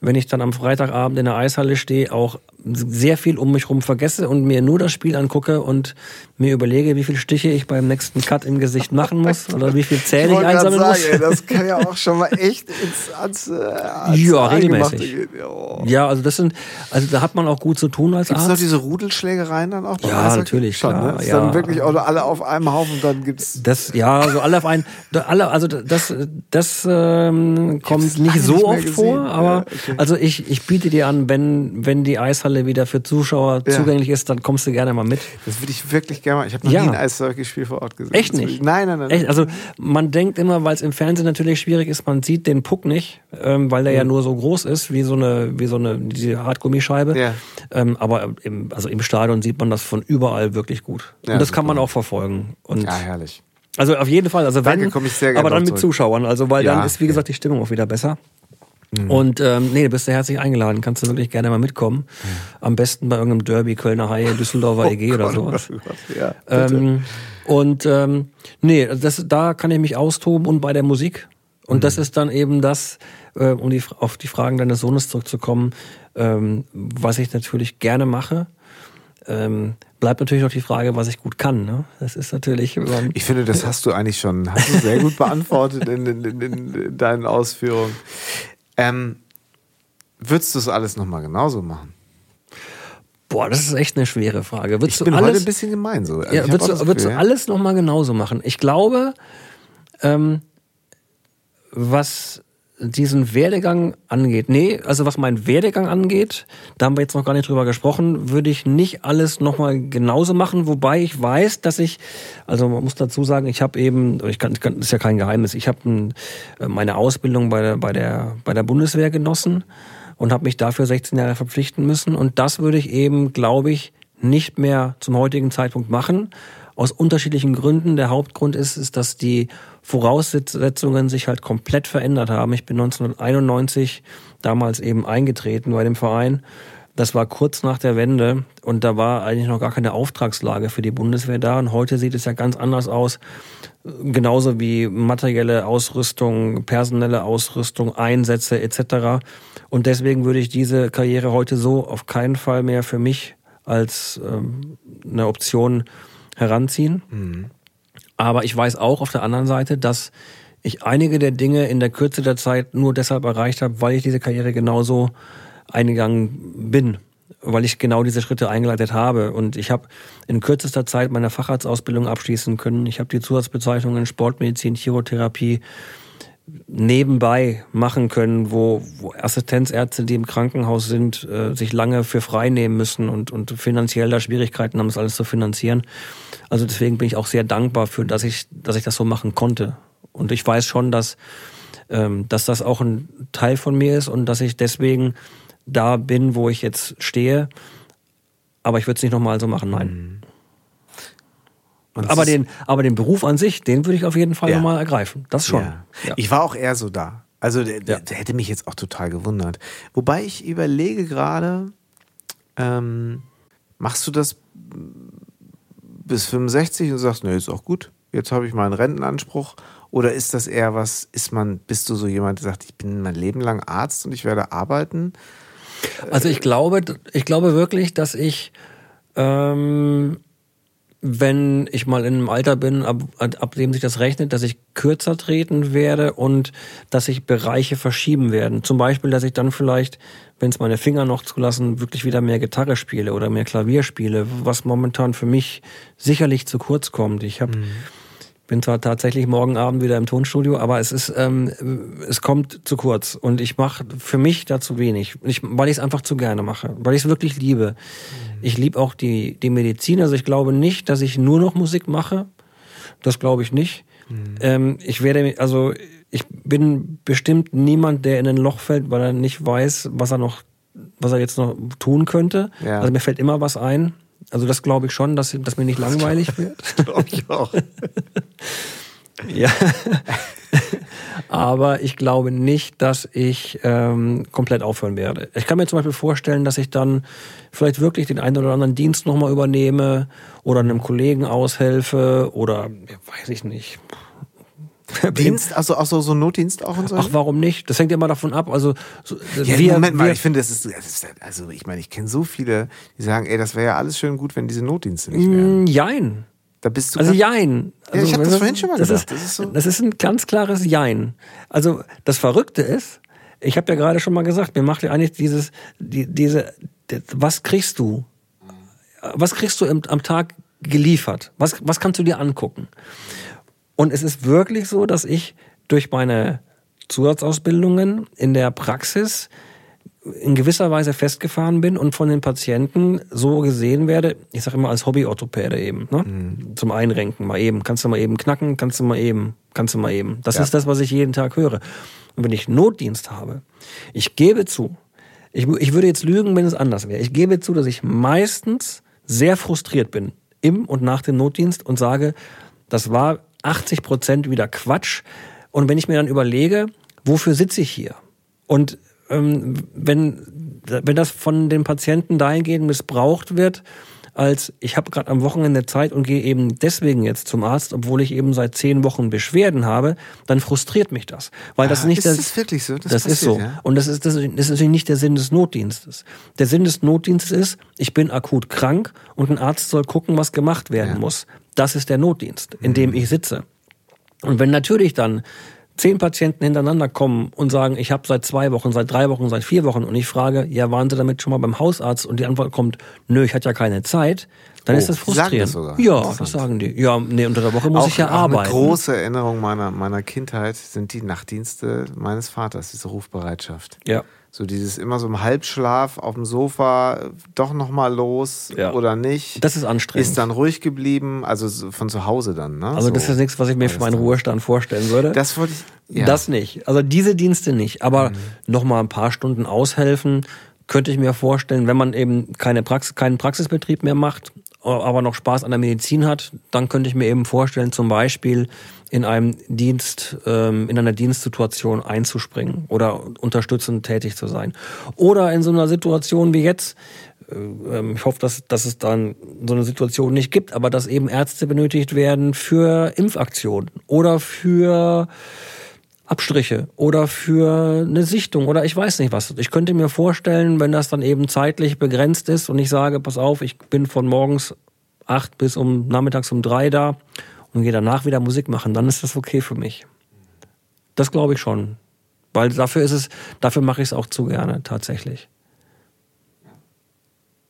Speaker 1: wenn ich dann am Freitagabend in der Eishalle stehe, auch sehr viel um mich rum vergesse und mir nur das Spiel angucke und mir überlege, wie viele Stiche ich beim nächsten Cut im Gesicht machen muss oder wie viel Zähne ich, ich einsammeln sagen, muss.
Speaker 2: Ey, das kann ja auch schon mal echt ins, ans, äh, ans
Speaker 1: Ja, regelmäßig. Oh. Ja, also das sind, also da hat man auch gut zu tun als
Speaker 2: gibt's
Speaker 1: Arzt.
Speaker 2: Gibt es noch diese Rudelschlägereien dann auch?
Speaker 1: Ja, Eishockey? natürlich. Schon, klar,
Speaker 2: ne? Ist
Speaker 1: ja.
Speaker 2: dann wirklich auch alle auf einem Haufen und dann gibt's.
Speaker 1: Das, ja, also alle auf einen, alle, also das, das ähm, kommt nicht so nicht oft gesehen. vor, aber ja, okay. also ich, ich biete dir an, wenn, wenn die Eishalle wieder für Zuschauer ja. zugänglich ist, dann kommst du gerne mal mit.
Speaker 2: Das würde ich wirklich gerne mal. Ich habe noch ja. nie ein Eishockeyspiel vor Ort gesehen.
Speaker 1: Echt nicht?
Speaker 2: Nein, nein, nein.
Speaker 1: Echt? Also man denkt immer, weil es im Fernsehen natürlich schwierig ist, man sieht den Puck nicht, ähm, weil der mhm. ja nur so groß ist, wie so eine, wie so eine diese Hartgummischeibe. Ja. Ähm, aber im, also im Stadion sieht man das von überall wirklich gut. Ja, Und das super. kann man auch verfolgen. Und
Speaker 2: ja, herrlich.
Speaker 1: Also auf jeden Fall, also
Speaker 2: wenn, Danke, ich sehr
Speaker 1: aber dann mit zurück. Zuschauern, also weil ja, dann ist wie gesagt die Stimmung auch wieder besser. Mhm. Und ähm, nee, du bist ja herzlich eingeladen, kannst du wirklich gerne mal mitkommen. Mhm. Am besten bei irgendeinem Derby, Kölner Haie, Düsseldorfer oh EG oder Gott, sowas. Oh Gott, ja, ähm, und ähm, nee, das, da kann ich mich austoben und bei der Musik. Und mhm. das ist dann eben das, äh, um die, auf die Fragen deines Sohnes zurückzukommen, ähm, was ich natürlich gerne mache. ähm, bleibt natürlich noch die Frage, was ich gut kann. Ne? Das ist natürlich.
Speaker 2: Ich finde, das hast du eigentlich schon hast du sehr gut beantwortet in, in, in, in deinen Ausführungen. Ähm, würdest du es alles nochmal genauso machen?
Speaker 1: Boah, das ist echt eine schwere Frage.
Speaker 2: Würdest ich bin alles, heute ein bisschen gemein so.
Speaker 1: Also ja, würdest, du, würdest du alles nochmal genauso machen? Ich glaube, ähm, was diesen Werdegang angeht, nee, also was meinen Werdegang angeht, da haben wir jetzt noch gar nicht drüber gesprochen, würde ich nicht alles nochmal genauso machen, wobei ich weiß, dass ich, also man muss dazu sagen, ich habe eben, ich kann, das ist ja kein Geheimnis, ich habe äh, meine Ausbildung bei der, bei der, bei der Bundeswehr genossen und habe mich dafür 16 Jahre verpflichten müssen und das würde ich eben, glaube ich, nicht mehr zum heutigen Zeitpunkt machen, aus unterschiedlichen Gründen. Der Hauptgrund ist, ist, dass die Voraussetzungen sich halt komplett verändert haben. Ich bin 1991 damals eben eingetreten bei dem Verein. Das war kurz nach der Wende und da war eigentlich noch gar keine Auftragslage für die Bundeswehr da. Und heute sieht es ja ganz anders aus. Genauso wie materielle Ausrüstung, personelle Ausrüstung, Einsätze etc. Und deswegen würde ich diese Karriere heute so auf keinen Fall mehr für mich als ähm, eine Option heranziehen. Mhm. Aber ich weiß auch auf der anderen Seite, dass ich einige der Dinge in der Kürze der Zeit nur deshalb erreicht habe, weil ich diese Karriere genauso eingegangen bin, weil ich genau diese Schritte eingeleitet habe. Und ich habe in kürzester Zeit meine Facharztausbildung abschließen können. Ich habe die Zusatzbezeichnungen Sportmedizin, Chirotherapie, nebenbei machen können, wo, wo Assistenzärzte, die im Krankenhaus sind, äh, sich lange für frei nehmen müssen und, und finanziell da Schwierigkeiten haben, das alles zu finanzieren. Also deswegen bin ich auch sehr dankbar für, dass ich, dass ich das so machen konnte. Und ich weiß schon, dass, ähm, dass das auch ein Teil von mir ist und dass ich deswegen da bin, wo ich jetzt stehe. Aber ich würde es nicht nochmal so machen, nein. Mhm. Aber den, aber den Beruf an sich, den würde ich auf jeden Fall ja. nochmal ergreifen. Das schon. Ja.
Speaker 2: Ja. Ich war auch eher so da. Also der, der, der, hätte mich jetzt auch total gewundert. Wobei ich überlege gerade, ähm, machst du das bis 65 und sagst, nee, ist auch gut. Jetzt habe ich meinen Rentenanspruch. Oder ist das eher was, ist man, bist du so jemand, der sagt, ich bin mein Leben lang Arzt und ich werde arbeiten?
Speaker 1: Also ich glaube, ich glaube wirklich, dass ich ähm, wenn ich mal in einem Alter bin, ab, ab dem sich das rechnet, dass ich kürzer treten werde und dass sich Bereiche verschieben werden. Zum Beispiel, dass ich dann vielleicht, wenn es meine Finger noch zulassen, wirklich wieder mehr Gitarre spiele oder mehr Klavier spiele, was momentan für mich sicherlich zu kurz kommt. Ich habe mhm bin zwar tatsächlich morgen Abend wieder im Tonstudio, aber es ist, ähm, es kommt zu kurz und ich mache für mich dazu wenig, ich, weil ich es einfach zu gerne mache, weil ich es wirklich liebe. Mhm. Ich liebe auch die, die Medizin, also ich glaube nicht, dass ich nur noch Musik mache. Das glaube ich nicht. Mhm. Ähm, ich werde, also ich bin bestimmt niemand, der in ein Loch fällt, weil er nicht weiß, was er noch, was er jetzt noch tun könnte. Ja. Also mir fällt immer was ein. Also das glaube ich schon, dass, dass mir nicht langweilig wird. glaube ich auch. ja. Aber ich glaube nicht, dass ich ähm, komplett aufhören werde. Ich kann mir zum Beispiel vorstellen, dass ich dann vielleicht wirklich den einen oder anderen Dienst nochmal übernehme oder einem Kollegen aushelfe oder weiß ich nicht.
Speaker 2: Dienst, also auch so, so Notdienst auch und so?
Speaker 1: Ach, warum nicht? Das hängt ja immer davon ab. Also, so,
Speaker 2: ja, wir, Moment mal, wir, ich finde, das ist, das ist, also ich meine, ich kenne so viele, die sagen, ey, das wäre ja alles schön gut, wenn diese Notdienste nicht wären.
Speaker 1: Mm, jein.
Speaker 2: Da bist du
Speaker 1: also Jein. Also,
Speaker 2: ja, ich habe das vorhin schon mal
Speaker 1: das
Speaker 2: gesagt.
Speaker 1: Ist, das, ist so. das ist ein ganz klares Jein. Also das Verrückte ist, ich habe ja gerade schon mal gesagt, mir macht ja eigentlich dieses, die, diese, was kriegst du? Was kriegst du im, am Tag geliefert? Was, was kannst du dir angucken? Und es ist wirklich so, dass ich durch meine Zusatzausbildungen in der Praxis in gewisser Weise festgefahren bin und von den Patienten so gesehen werde, ich sage immer als Hobby-Orthopäde eben, ne? Mhm. zum Einrenken mal eben, kannst du mal eben knacken, kannst du mal eben, kannst du mal eben. Das ja. ist das, was ich jeden Tag höre. Und wenn ich Notdienst habe, ich gebe zu, ich, ich würde jetzt lügen, wenn es anders wäre. Ich gebe zu, dass ich meistens sehr frustriert bin im und nach dem Notdienst und sage, das war 80 Prozent wieder Quatsch. Und wenn ich mir dann überlege, wofür sitze ich hier? Und ähm, wenn, wenn das von den Patienten dahingehend missbraucht wird, als ich habe gerade am Wochenende Zeit und gehe eben deswegen jetzt zum Arzt, obwohl ich eben seit zehn Wochen Beschwerden habe, dann frustriert mich das. Weil das
Speaker 2: Ah,
Speaker 1: nicht
Speaker 2: ist
Speaker 1: das,
Speaker 2: das wirklich so? Das
Speaker 1: Das, ist
Speaker 2: passiert,
Speaker 1: so.
Speaker 2: ja?
Speaker 1: Und das ist, das ist natürlich nicht der Sinn des Notdienstes. Der Sinn des Notdienstes ist, ich bin akut krank und ein Arzt soll gucken, was gemacht werden
Speaker 2: Ja.
Speaker 1: Muss. Das ist der Notdienst, in dem ich sitze. Und wenn natürlich dann zehn Patienten hintereinander kommen und sagen, ich habe seit zwei Wochen, seit drei Wochen, seit vier Wochen und ich frage, ja, waren Sie damit schon mal beim Hausarzt? Und die Antwort kommt, nö, ich hatte ja keine Zeit, dann
Speaker 2: Oh,
Speaker 1: ist das frustrierend.
Speaker 2: das sogar.
Speaker 1: Ja, das sagen die. Ja, nee, unter der Woche muss ich ja
Speaker 2: auch
Speaker 1: arbeiten.
Speaker 2: Eine große Erinnerung meiner, meiner Kindheit sind die Nachtdienste meines Vaters, diese Rufbereitschaft.
Speaker 1: Ja.
Speaker 2: So dieses immer so im Halbschlaf auf dem Sofa, doch noch mal los
Speaker 1: Ja.
Speaker 2: oder nicht.
Speaker 1: Das ist anstrengend.
Speaker 2: Ist dann ruhig geblieben, also so von zu Hause dann. Ne?
Speaker 1: Also
Speaker 2: so.
Speaker 1: das ist nichts, was ich mir für meinen Ruhestand vorstellen würde.
Speaker 2: Das wollte ich. Ja.
Speaker 1: Das nicht. Also diese Dienste nicht. Aber
Speaker 2: Mhm.
Speaker 1: noch mal ein paar Stunden aushelfen könnte ich mir vorstellen, wenn man eben keine Praxis, keinen Praxisbetrieb mehr macht, aber noch Spaß an der Medizin hat, dann könnte ich mir eben vorstellen, zum Beispiel in einem Dienst, ähm, in einer Dienstsituation einzuspringen oder unterstützend tätig zu sein. Oder in so einer Situation wie jetzt, äh, ähm, ich hoffe, dass, dass es dann so eine Situation nicht gibt, aber dass eben Ärzte benötigt werden für Impfaktionen oder für Abstriche oder für eine Sichtung oder ich weiß nicht was. Ich könnte mir vorstellen, wenn das dann eben zeitlich begrenzt ist und ich sage, pass auf, ich bin von morgens acht bis um nachmittags um drei da und gehe danach wieder Musik machen, dann ist das okay für mich. Das glaube ich schon. Weil dafür ist es, dafür mache ich es auch zu gerne, tatsächlich.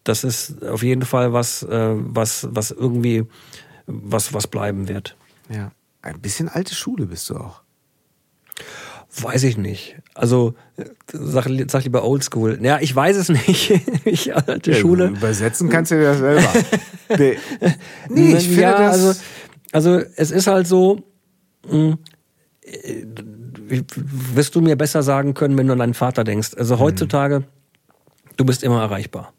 Speaker 1: Das ist auf jeden Fall was, äh, was, was irgendwie, was, was bleiben wird.
Speaker 2: ja. Ein bisschen alte Schule bist du auch.
Speaker 1: Weiß ich nicht. Also äh, sag, sag lieber Oldschool. Ja, ich weiß es nicht. ich alte Schule.
Speaker 2: Übersetzen kannst du das selber. nee. ich finde
Speaker 1: ja,
Speaker 2: das.
Speaker 1: also, also es ist halt so. Mh, äh, wirst du mir besser sagen können, wenn du an deinen Vater denkst. Also heutzutage, du bist immer erreichbar.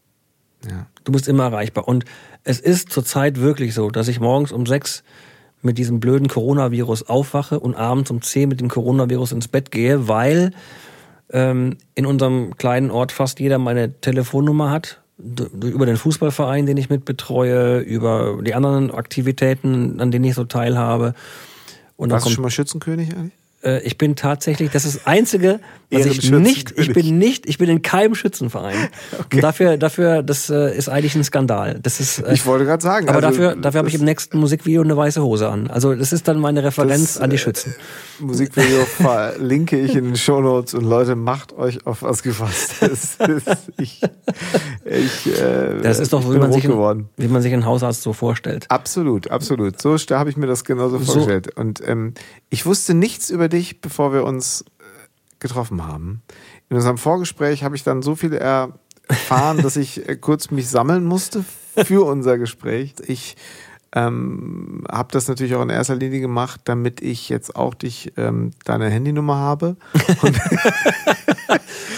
Speaker 2: ja.
Speaker 1: Du bist immer erreichbar. Und es ist zurzeit wirklich so, dass ich morgens um sechs mit diesem blöden Coronavirus aufwache und abends um zehn mit dem Coronavirus ins Bett gehe, weil ähm, in unserem kleinen Ort fast jeder meine Telefonnummer hat. Über den Fußballverein, den ich mit betreue, über die anderen Aktivitäten, an denen ich so teilhabe. Und
Speaker 2: Warst du
Speaker 1: kommt
Speaker 2: schon mal Schützenkönig eigentlich?
Speaker 1: Äh, ich bin tatsächlich, das ist das Einzige, was ich nicht, ich bin nicht, ich bin in keinem Schützenverein. Und dafür, dafür, das äh, ist eigentlich ein Skandal. Das ist, äh,
Speaker 2: Ich wollte gerade sagen.
Speaker 1: aber
Speaker 2: also,
Speaker 1: dafür, dafür habe ich im nächsten Musikvideo eine weiße Hose an. Also das ist dann meine Referenz an die
Speaker 2: äh,
Speaker 1: Schützen.
Speaker 2: Musikvideo verlinke ich in den Shownotes und Leute, macht euch auf was gefasst. Das ist, ich, ich, äh,
Speaker 1: Das ist doch,
Speaker 2: ich
Speaker 1: wie man, sich
Speaker 2: geworden.
Speaker 1: ein, wie man sich einen Hausarzt so vorstellt.
Speaker 2: Absolut, absolut. So habe ich mir das genauso
Speaker 1: So.
Speaker 2: vorgestellt. Und ähm, ich wusste nichts über dich, bevor wir uns äh, getroffen haben. In unserem Vorgespräch habe ich dann so viel erfahren, dass ich äh, kurz mich sammeln musste für unser Gespräch. Ich ähm, habe das natürlich auch in erster Linie gemacht, damit ich jetzt auch dich ähm, deine Handynummer habe. Und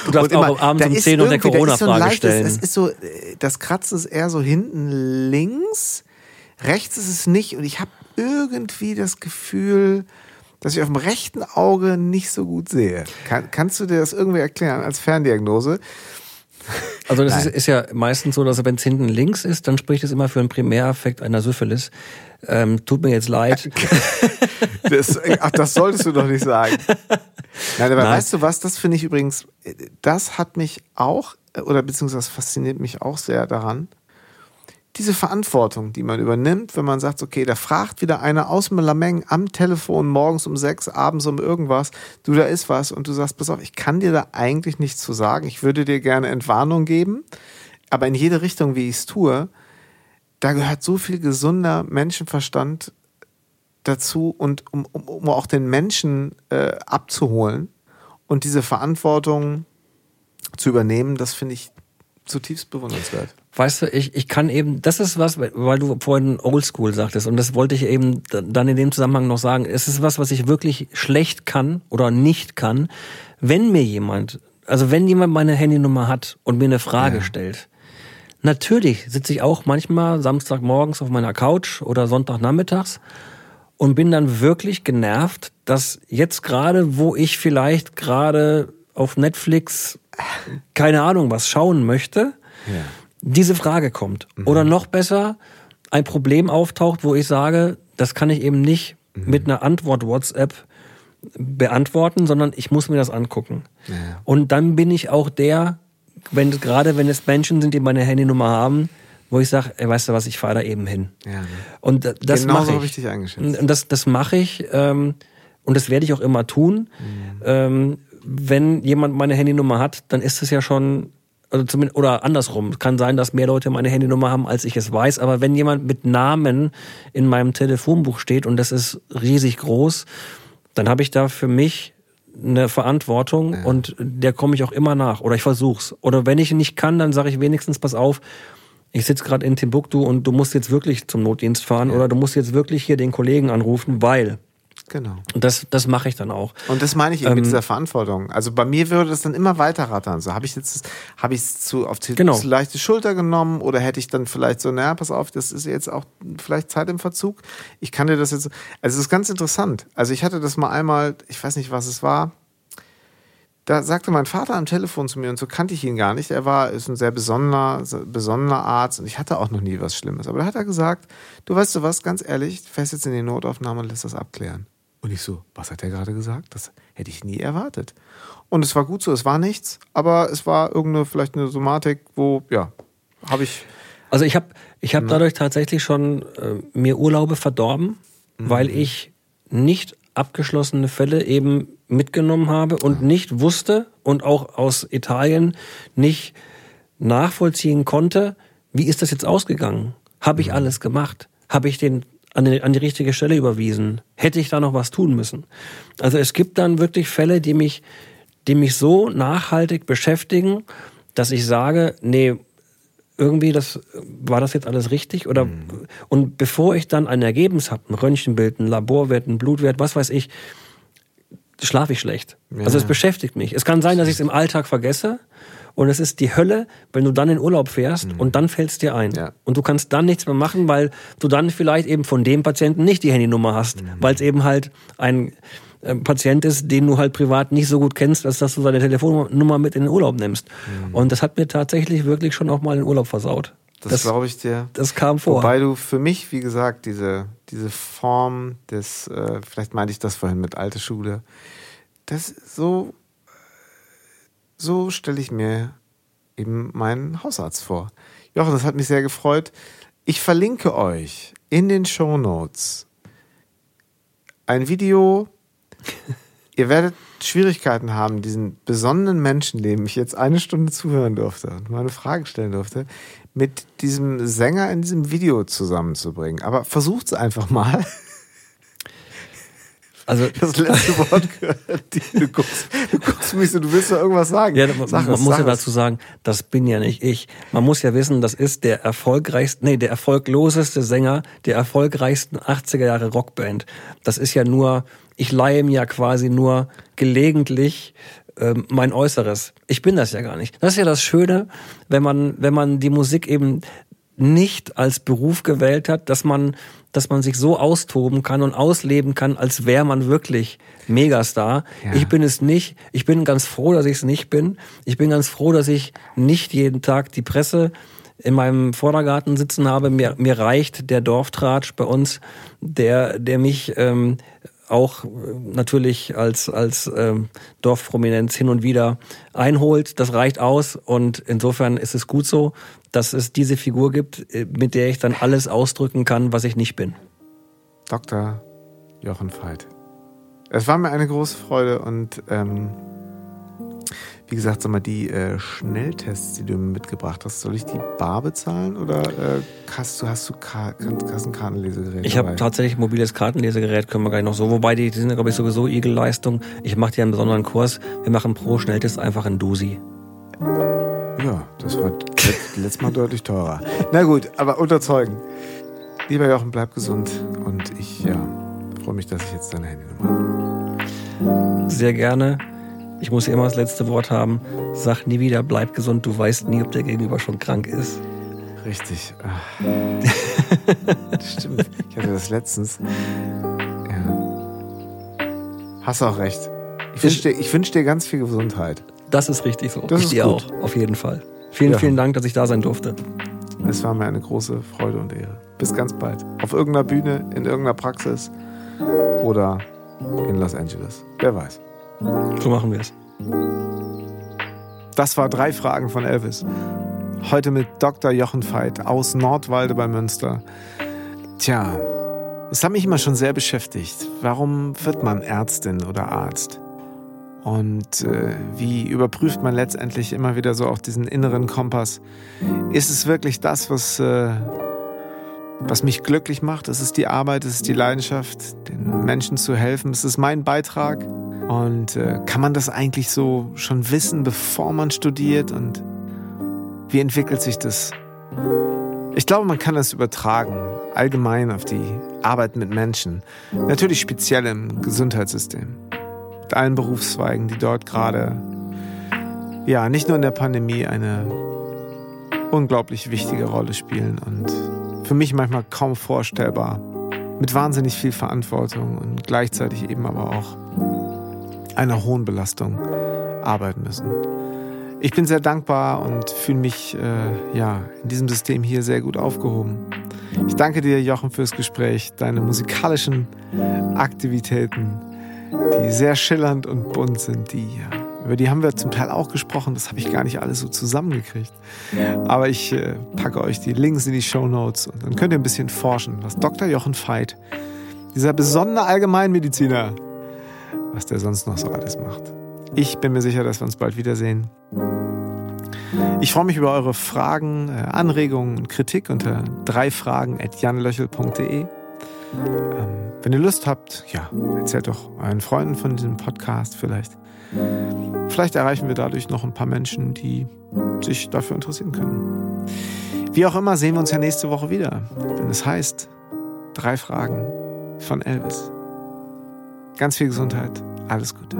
Speaker 1: Du darfst
Speaker 2: und
Speaker 1: auch
Speaker 2: immer-
Speaker 1: abends um
Speaker 2: ist
Speaker 1: 10 Uhr
Speaker 2: so ein
Speaker 1: Corona-Frage
Speaker 2: leichtes-
Speaker 1: stellen.
Speaker 2: Es ist so, das Kratzen ist eher so hinten links, rechts ist es nicht und ich habe irgendwie das Gefühl, dass ich auf dem rechten Auge nicht so gut sehe. Kann, kannst du dir das irgendwie erklären als Ferndiagnose?
Speaker 1: Also das ist, ist ja meistens so, dass wenn es hinten links ist, dann spricht es immer für einen Primäreffekt einer Syphilis. Ähm, tut mir jetzt leid.
Speaker 2: Das, ach, das solltest du doch nicht sagen. Nein, aber
Speaker 1: Nein.
Speaker 2: weißt du was, das finde ich übrigens, das hat mich auch, oder beziehungsweise fasziniert mich auch sehr daran, diese Verantwortung, die man übernimmt, wenn man sagt, okay, da fragt wieder einer aus dem Lameng am Telefon morgens um sechs, abends um irgendwas, du, da ist was und du sagst, pass auf, ich kann dir da eigentlich nichts zu sagen, ich würde dir gerne Entwarnung geben, aber in jede Richtung, wie ich es tue, da gehört so viel gesunder Menschenverstand dazu und um, um, um auch den Menschen äh, abzuholen und diese Verantwortung zu übernehmen, das finde ich zutiefst bewundernswert.
Speaker 1: Weißt du, ich, ich kann eben, das ist was, weil du vorhin Oldschool sagtest und das wollte ich eben dann in dem Zusammenhang noch sagen. Es ist was, was ich wirklich schlecht kann oder nicht kann, wenn mir jemand, also wenn jemand meine Handynummer hat und mir eine Frage stellt. Natürlich sitze ich auch manchmal Samstagmorgens auf meiner Couch oder Sonntagnachmittags und bin dann wirklich genervt, dass jetzt gerade, wo ich vielleicht gerade auf Netflix keine Ahnung was schauen möchte, diese Frage kommt. Mhm. Oder noch besser, ein Problem auftaucht, wo ich sage, das kann ich eben nicht mhm. mit einer Antwort WhatsApp beantworten, sondern ich muss mir das angucken. Ja. Und dann bin ich auch der, wenn gerade wenn es Menschen sind, die meine Handynummer haben, wo ich sage, weißt du was, ich fahre da eben hin. Ja, ne. Und das genau mache ich.
Speaker 2: Richtig eingeschätzt.
Speaker 1: Und das, das mache ich ähm, und das werde ich auch immer tun. Mhm. Ähm, wenn jemand meine Handynummer hat, dann ist es ja schon also zumindest, oder andersrum. Kann sein, dass mehr Leute meine Handynummer haben, als ich es weiß. Aber wenn jemand mit Namen in meinem Telefonbuch steht und das ist riesig groß, dann habe ich da für mich eine Verantwortung ja. und der komme ich auch immer nach oder ich versuch's. Oder wenn ich nicht kann, dann sage ich wenigstens, pass auf, ich sitze gerade in Timbuktu und du musst jetzt wirklich zum Notdienst fahren ja. oder du musst jetzt wirklich hier den Kollegen anrufen, weil
Speaker 2: Genau.
Speaker 1: Und das, das mache ich dann auch.
Speaker 2: Und das meine ich eben ähm, mit dieser Verantwortung. Also bei mir würde das dann immer weiter rattern. So habe ich jetzt, habe ich es zu auf die
Speaker 1: genau.
Speaker 2: zu leichte Schulter genommen oder hätte ich dann vielleicht so, naja, pass auf, das ist jetzt auch vielleicht Zeit im Verzug. Ich kann dir das jetzt, also es ist ganz interessant. Also ich hatte das mal einmal, ich weiß nicht, was es war. Da sagte mein Vater am Telefon zu mir und so kannte ich ihn gar nicht. Er war ist ein sehr besonderer, besonderer Arzt und ich hatte auch noch nie was Schlimmes. Aber da hat er gesagt, du weißt du was, ganz ehrlich, fährst jetzt in die Notaufnahme und lässt das abklären. Und ich so, was hat er gerade gesagt? Das hätte ich nie erwartet. Und es war gut so, es war nichts, aber es war irgendeine, vielleicht eine Somatik, wo, ja, habe ich.
Speaker 1: Also ich habe ich hab dadurch tatsächlich schon äh, mir Urlaube verdorben, mhm. weil ich nicht abgeschlossene Fälle eben mitgenommen habe und ja. nicht wusste und auch aus Italien nicht nachvollziehen konnte, wie ist das jetzt ausgegangen? Habe ich mhm. alles gemacht? Habe ich den an die, an die richtige Stelle überwiesen? Hätte ich da noch was tun müssen? Also es gibt dann wirklich Fälle, die mich, die mich so nachhaltig beschäftigen, dass ich sage, nee, irgendwie das war das jetzt alles richtig oder mhm. und bevor ich dann ein Ergebnis habe, ein Röntgenbild, ein Laborwert, ein Blutwert, was weiß ich, schlafe ich schlecht. Ja. Also es beschäftigt mich. Es kann sein, dass ich es im Alltag vergesse und es ist die Hölle, wenn du dann in Urlaub fährst mhm. und dann fällst dir ein. Ja. Und du kannst dann nichts mehr machen, weil du dann vielleicht eben von dem Patienten nicht die Handynummer hast, mhm. weil es eben halt ein äh, Patient ist, den du halt privat nicht so gut kennst, als dass du seine Telefonnummer mit in den Urlaub nimmst. Mhm. Und das hat mir tatsächlich wirklich schon auch mal den Urlaub versaut.
Speaker 2: Das, das glaube ich dir.
Speaker 1: Das kam vor.
Speaker 2: Wobei du für mich, wie gesagt, diese, diese Form des, äh, vielleicht meinte ich das vorhin mit alte Schule, das so so stelle ich mir eben meinen Hausarzt vor. Jochen, das hat mich sehr gefreut. Ich verlinke euch in den Show Notes ein Video. Ihr werdet Schwierigkeiten haben, diesen besonderen Menschen, dem ich jetzt eine Stunde zuhören durfte und meine Fragen stellen durfte, mit diesem Sänger in diesem Video zusammenzubringen. Aber versucht es einfach mal.
Speaker 1: Also
Speaker 2: das letzte Wort gehört. Du guckst, du guckst mich so, du willst doch irgendwas sagen.
Speaker 1: Ja, man, sag man muss ja dazu sagen, das bin ja nicht ich. Man muss ja wissen, das ist der erfolgreichste, nee, der erfolgloseste Sänger der erfolgreichsten 80er Jahre Rockband. Das ist ja nur, ich leihe mir ja quasi nur gelegentlich ähm, mein Äußeres. Ich bin das ja gar nicht. Das ist ja das Schöne, wenn man, wenn man die Musik eben nicht als Beruf gewählt hat, dass man, dass man sich so austoben kann und ausleben kann, als wäre man wirklich Megastar. Ja. Ich bin es nicht. Ich bin ganz froh, dass ich es nicht bin. Ich bin ganz froh, dass ich nicht jeden Tag die Presse in meinem Vordergarten sitzen habe. Mir, mir reicht der Dorftratsch bei uns, der, der mich ähm, auch äh, natürlich als, als ähm, Dorfprominenz hin und wieder einholt. Das reicht aus und insofern ist es gut so, dass es diese Figur gibt, äh, mit der ich dann alles ausdrücken kann, was ich nicht bin.
Speaker 2: Dr. Jochen Veit. Es war mir eine große Freude und ähm, wie gesagt, sag mal, die äh, Schnelltests, die du mitgebracht hast, soll ich die bar bezahlen oder äh, hast du, hast du Ka hast ein Kartenlesegerät?
Speaker 1: Ich habe tatsächlich ein mobiles Kartenlesegerät, können wir gleich noch so. Wobei die, die sind, glaube ich, sowieso Igelleistung. Ich mache dir einen besonderen Kurs. Wir machen pro Schnelltest einfach ein Dusi.
Speaker 2: Ja, das war letztes Mal deutlich teurer. Na gut, aber unterzeugen. Lieber Jochen, bleib gesund und ich ja, freue mich, dass ich jetzt deine Handynummer
Speaker 1: habe. Sehr gerne. Ich muss immer das letzte Wort haben. Sag nie wieder, bleib gesund. Du weißt nie, ob der Gegenüber schon krank ist.
Speaker 2: Richtig. Stimmt. Ich hatte das letztens. Ja. Hast auch recht. Ich wünsche dir, wünsch dir ganz viel Gesundheit.
Speaker 1: Das ist richtig so. Das ich ist dir gut. auch, auf jeden Fall. Vielen, ja. vielen Dank, dass ich da sein durfte.
Speaker 2: Es war mir eine große Freude und Ehre. Bis ganz bald. Auf irgendeiner Bühne, in irgendeiner Praxis oder in Los Angeles. Wer weiß.
Speaker 1: So machen wir es.
Speaker 2: Das war drei Fragen von Elvis. Heute mit Dr. Jochen Veit aus Nordwalde bei Münster. Tja, es hat mich immer schon sehr beschäftigt. Warum wird man Ärztin oder Arzt? Und äh, wie überprüft man letztendlich immer wieder so auch diesen inneren Kompass? Ist es wirklich das, was, äh, was mich glücklich macht? Ist es die Arbeit? Ist es die Leidenschaft, den Menschen zu helfen? Ist es mein Beitrag? Und äh, kann man das eigentlich so schon wissen, bevor man studiert? Und wie entwickelt sich das? Ich glaube, man kann das übertragen, allgemein auf die Arbeit mit Menschen. Natürlich speziell im Gesundheitssystem allen Berufszweigen, die dort gerade, ja, nicht nur in der Pandemie eine unglaublich wichtige Rolle spielen und für mich manchmal kaum vorstellbar. Mit wahnsinnig viel Verantwortung und gleichzeitig eben aber auch einer hohen Belastung arbeiten müssen. Ich bin sehr dankbar und fühle mich äh, ja, in diesem System hier sehr gut aufgehoben. Ich danke dir, Jochen, fürs Gespräch, deine musikalischen Aktivitäten die sehr schillernd und bunt sind, die über die haben wir zum Teil auch gesprochen, das habe ich gar nicht alles so zusammengekriegt. Aber ich äh, packe euch die Links in die Show Notes und dann könnt ihr ein bisschen forschen, was Dr. Jochen Veit, dieser besondere Allgemeinmediziner, was der sonst noch so alles macht. Ich bin mir sicher, dass wir uns bald wiedersehen. Ich freue mich über eure Fragen, äh, Anregungen und Kritik unter dreifragen.janlöchel.de. Ähm, wenn ihr Lust habt, ja, erzählt doch euren Freunden von diesem Podcast vielleicht. Vielleicht erreichen wir dadurch noch ein paar Menschen, die sich dafür interessieren können. Wie auch immer, sehen wir uns ja nächste Woche wieder, wenn es heißt, drei Fragen von Elvis. Ganz viel Gesundheit, alles Gute.